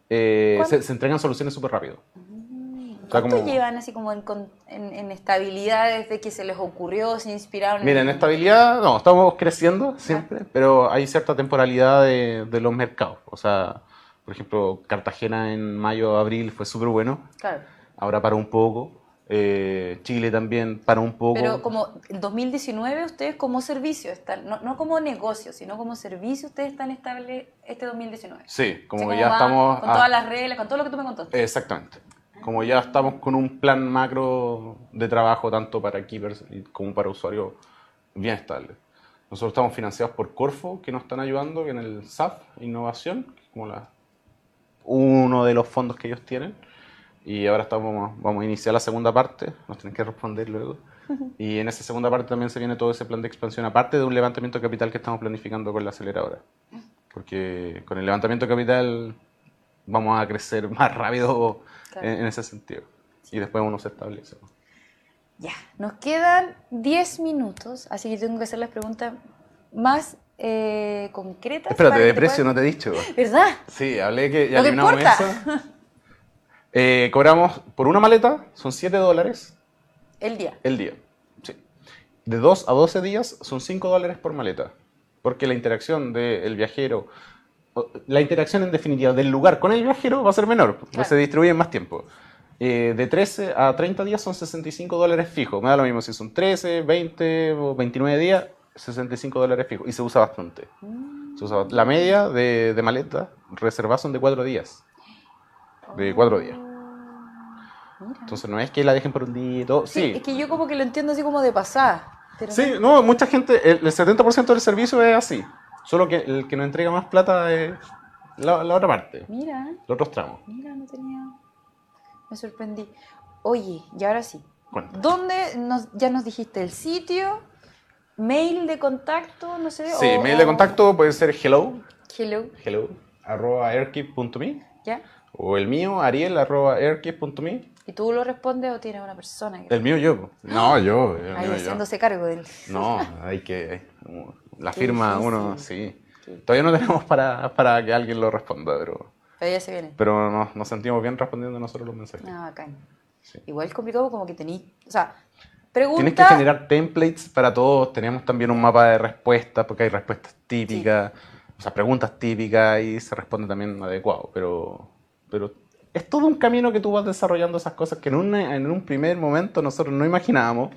eh, se, se entregan soluciones súper rápido. ¿Cuánto como- llevan así como en, con- en, en estabilidad desde que se les ocurrió, se inspiraron? Mira, en estabilidad, no, estamos creciendo siempre, pero hay cierta temporalidad de, de los mercados. O sea, por ejemplo, Cartagena en mayo, abril fue súper bueno, Claro. ahora paró un poco. Eh, Chile también paró un poco. Pero como el 2019 ustedes como servicio están, no, no como negocio, sino como servicio ustedes están estables este 2019. Sí, como O sea, ya estamos... Con a- todas las reglas, con todo lo que tú me contaste. Exactamente. Como ya estamos con un plan macro de trabajo tanto para keepers como para usuarios bien estable. Nosotros estamos financiados por Corfo, que nos están ayudando en el SAF, Innovación, que es como la, uno de los fondos que ellos tienen. Y ahora estamos, vamos a iniciar la segunda parte, nos tienen que responder luego. Y en esa segunda parte también se viene todo ese plan de expansión, aparte de un levantamiento de capital que estamos planificando con la aceleradora. Porque con el levantamiento de capital vamos a crecer *laughs* más rápido Claro. en, en ese sentido. Y después uno se establece. Ya, nos quedan 10 minutos, así que tengo que hacer las preguntas más eh, concretas. Espérate, de precio puedas- no te he dicho. ¿Verdad? Sí, hablé que ya eliminamos importa. eso. *laughs* Eh, cobramos por una maleta, son 7 dólares El día. el día. Sí. De 2 a 12 días son 5 dólares por maleta. Porque la interacción del viajero, o- la interacción en definitiva del lugar con el viajero va a ser menor, porque Claro. se distribuye en más tiempo. Eh, de 13 a 30 días son 65 dólares fijos. Me da lo mismo si son 13, 20 o 29 días, 65 dólares fijos. Y se usa bastante. Se usa- la media de, de maleta reservadas son de 4 días. De 4 días. Entonces no es que la dejen por un día y todo. Sí, Sí, es que yo como que lo entiendo así como de pasada. pero Sí, no, mucha gente, el, el 70% del servicio es así. Solo que el que nos entrega más plata es la, la otra parte, Mira, los otros tramos. mira, no tenía... Me sorprendí. Oye, y ahora sí. Cuenta. ¿Dónde nos, ya nos dijiste el sitio? ¿Mail de contacto? No sé. Sí, o- mail de contacto puede ser hello, Hello, hello, arroba airkeep.me ¿ya? o el mío, ariel, arroba airkeep.me. ¿Y tú lo respondes o tienes una persona que El mío yo. No, yo. el ahí mío yo. haciéndose cargo del... No, hay que... hay- la firma uno, sí. Todavía no tenemos para, para que alguien lo responda, pero, Pero ya se viene. pero nos, nos sentimos bien respondiendo nosotros los mensajes. Ah, bacán. Sí. Igual es complicado como que tenéis... O sea, pregunta... Tienes que generar templates para todos. Tenemos también un mapa de respuestas, porque hay respuestas típicas, o sea, preguntas típicas y se responde también adecuado. Pero, pero es todo un camino que tú vas desarrollando esas cosas que en, una- en un primer momento nosotros no imaginábamos.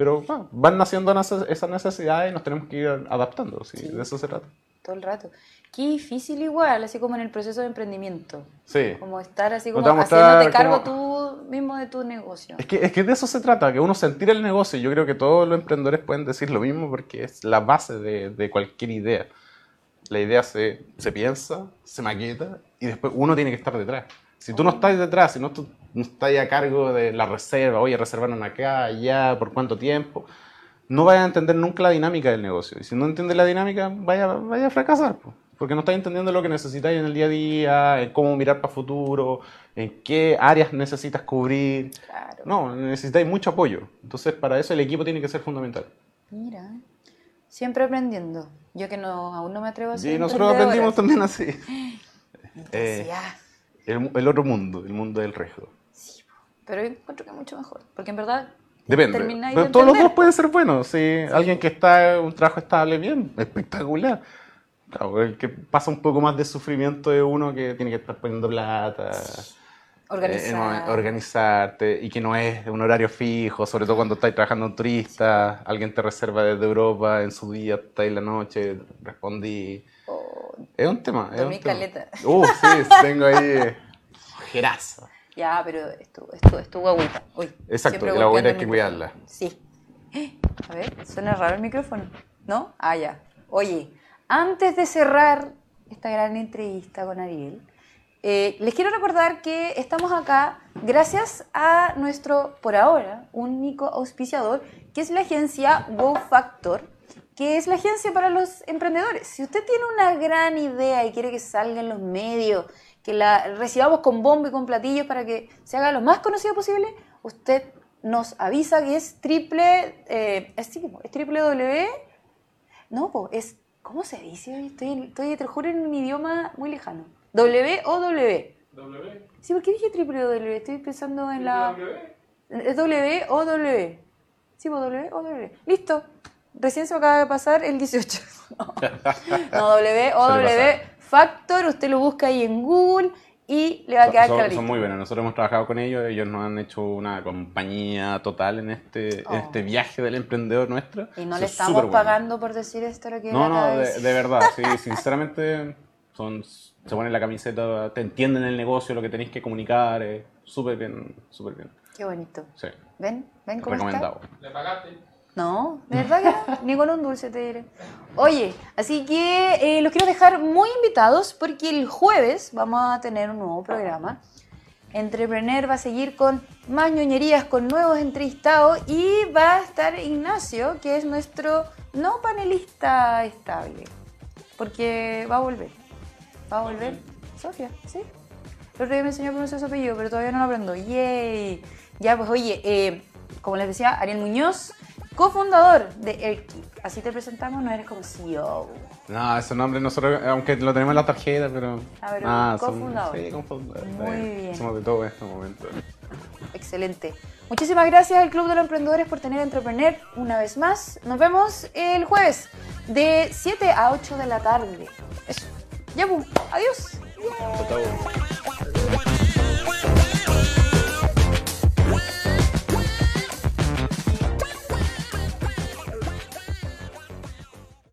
Pero bueno, van naciendo esas necesidades y nos tenemos que ir adaptando. ¿sí? Sí. De eso se trata. Todo el rato. Qué difícil igual, así como en el proceso de emprendimiento. Sí. Como estar así como haciéndote estar cargo como- tú mismo de tu negocio. Es que, es que de eso se trata, que uno sentir el negocio. Yo creo que todos los emprendedores pueden decir lo mismo porque es la base de, de cualquier idea. La idea se, se piensa, se maqueta y después uno tiene que estar detrás. Si tú no estás detrás, si no, tú no estás a cargo de la reserva, oye, reservaron acá, allá, por cuánto tiempo, no vayas a entender nunca la dinámica del negocio. Y si no entiendes la dinámica, vaya, vaya a fracasar. po. porque no estás entendiendo lo que necesitáis en el día a día, en cómo mirar para futuro, en qué áreas necesitas cubrir. Claro. No, necesitáis mucho apoyo. Entonces, para eso el equipo tiene que ser fundamental. Mira, siempre aprendiendo. Yo que no, aún no me atrevo a ser Y nosotros aprendimos también así. *laughs* Eh. El, el otro mundo, el mundo del riesgo. Sí, pero yo encuentro que es mucho mejor. Porque en verdad. Depende. Pero de todos los dos pueden ser buenos. Si alguien que está en un trabajo estable, bien, espectacular. Claro, el que pasa un poco más de sufrimiento de uno que tiene que estar poniendo plata, Organizar. eh, organizarte y que no es un horario fijo, sobre todo cuando estás trabajando en turista, alguien te reserva desde Europa en su día, está en la noche, respondí. Oh, Es un tema. es un tema. caleta. Uh, sí, tengo ahí eh, *laughs* ojerazo. Ya, pero esto, esto agüita. Uy, Exacto, la agüita hay que cuidarla. Sí. *gasps* A ver, suena raro el micrófono. ¿No? Ah, ya. Oye, antes de cerrar esta gran entrevista con Ariel, eh, les quiero recordar que estamos acá gracias a nuestro, por ahora, único auspiciador, que es la agencia Wow Factor, que es la agencia para los emprendedores. Si usted tiene una gran idea y quiere que salga en los medios, que la recibamos con bombo y con platillos para que se haga lo más conocido posible, usted nos avisa que es triple, eh, es, triple W, no, po, es, ¿cómo se dice? Estoy, estoy, te juro, en un idioma muy lejano. W o W. W. Sí, ¿por qué dije triple W? Estoy pensando en la... W. Es W o W. Sí, W o W. Listo. Recién se me acaba de pasar el 18. *laughs* No, No, W o W. Factor, usted lo busca ahí en Google y le va a quedar son- clarito. son muy buenos. Nosotros hemos trabajado con ellos. Ellos nos han hecho una compañía total en este, Oh. en este viaje del emprendedor nuestro. Y no le estamos pagando por decir esto lo que No, no, de, de verdad. Sí, *laughs* sinceramente, son, se ponen la camiseta, te entienden el negocio, lo que tenéis que comunicar. eh, súper bien, súper bien. Qué bonito. Sí, ¿Ven? ¿Ven cómo está? recomendado. Le pagaste. No, verdad que ni con un dulce te diré. Oye, así que eh, los quiero dejar muy invitados porque el jueves vamos a tener un nuevo programa. Entrepreneur va a seguir con más ñoñerías, con nuevos entrevistados y va a estar Ignacio, que es nuestro no panelista estable, porque va a volver. Va a volver. Sofía, ¿sí? El otro me enseñó a pronunciar su apellido, pero todavía no lo aprendo. ¡Yay! Ya, pues oye, eh, como les decía, Ariel Muñoz, cofundador de Airkeep. Así te presentamos, no eres como CEO. No, ese nombre nosotros, aunque lo tenemos en la tarjeta, pero. Ah, pero son- cofundador. Sí, cofundador. Muy bien. Somos de todo en este momento. Excelente. Muchísimas gracias al Club de los Emprendedores por tener Entrepreneur una vez más. Nos vemos el jueves de 7 a 8 de la tarde. Eso. Ya, pues. Adiós.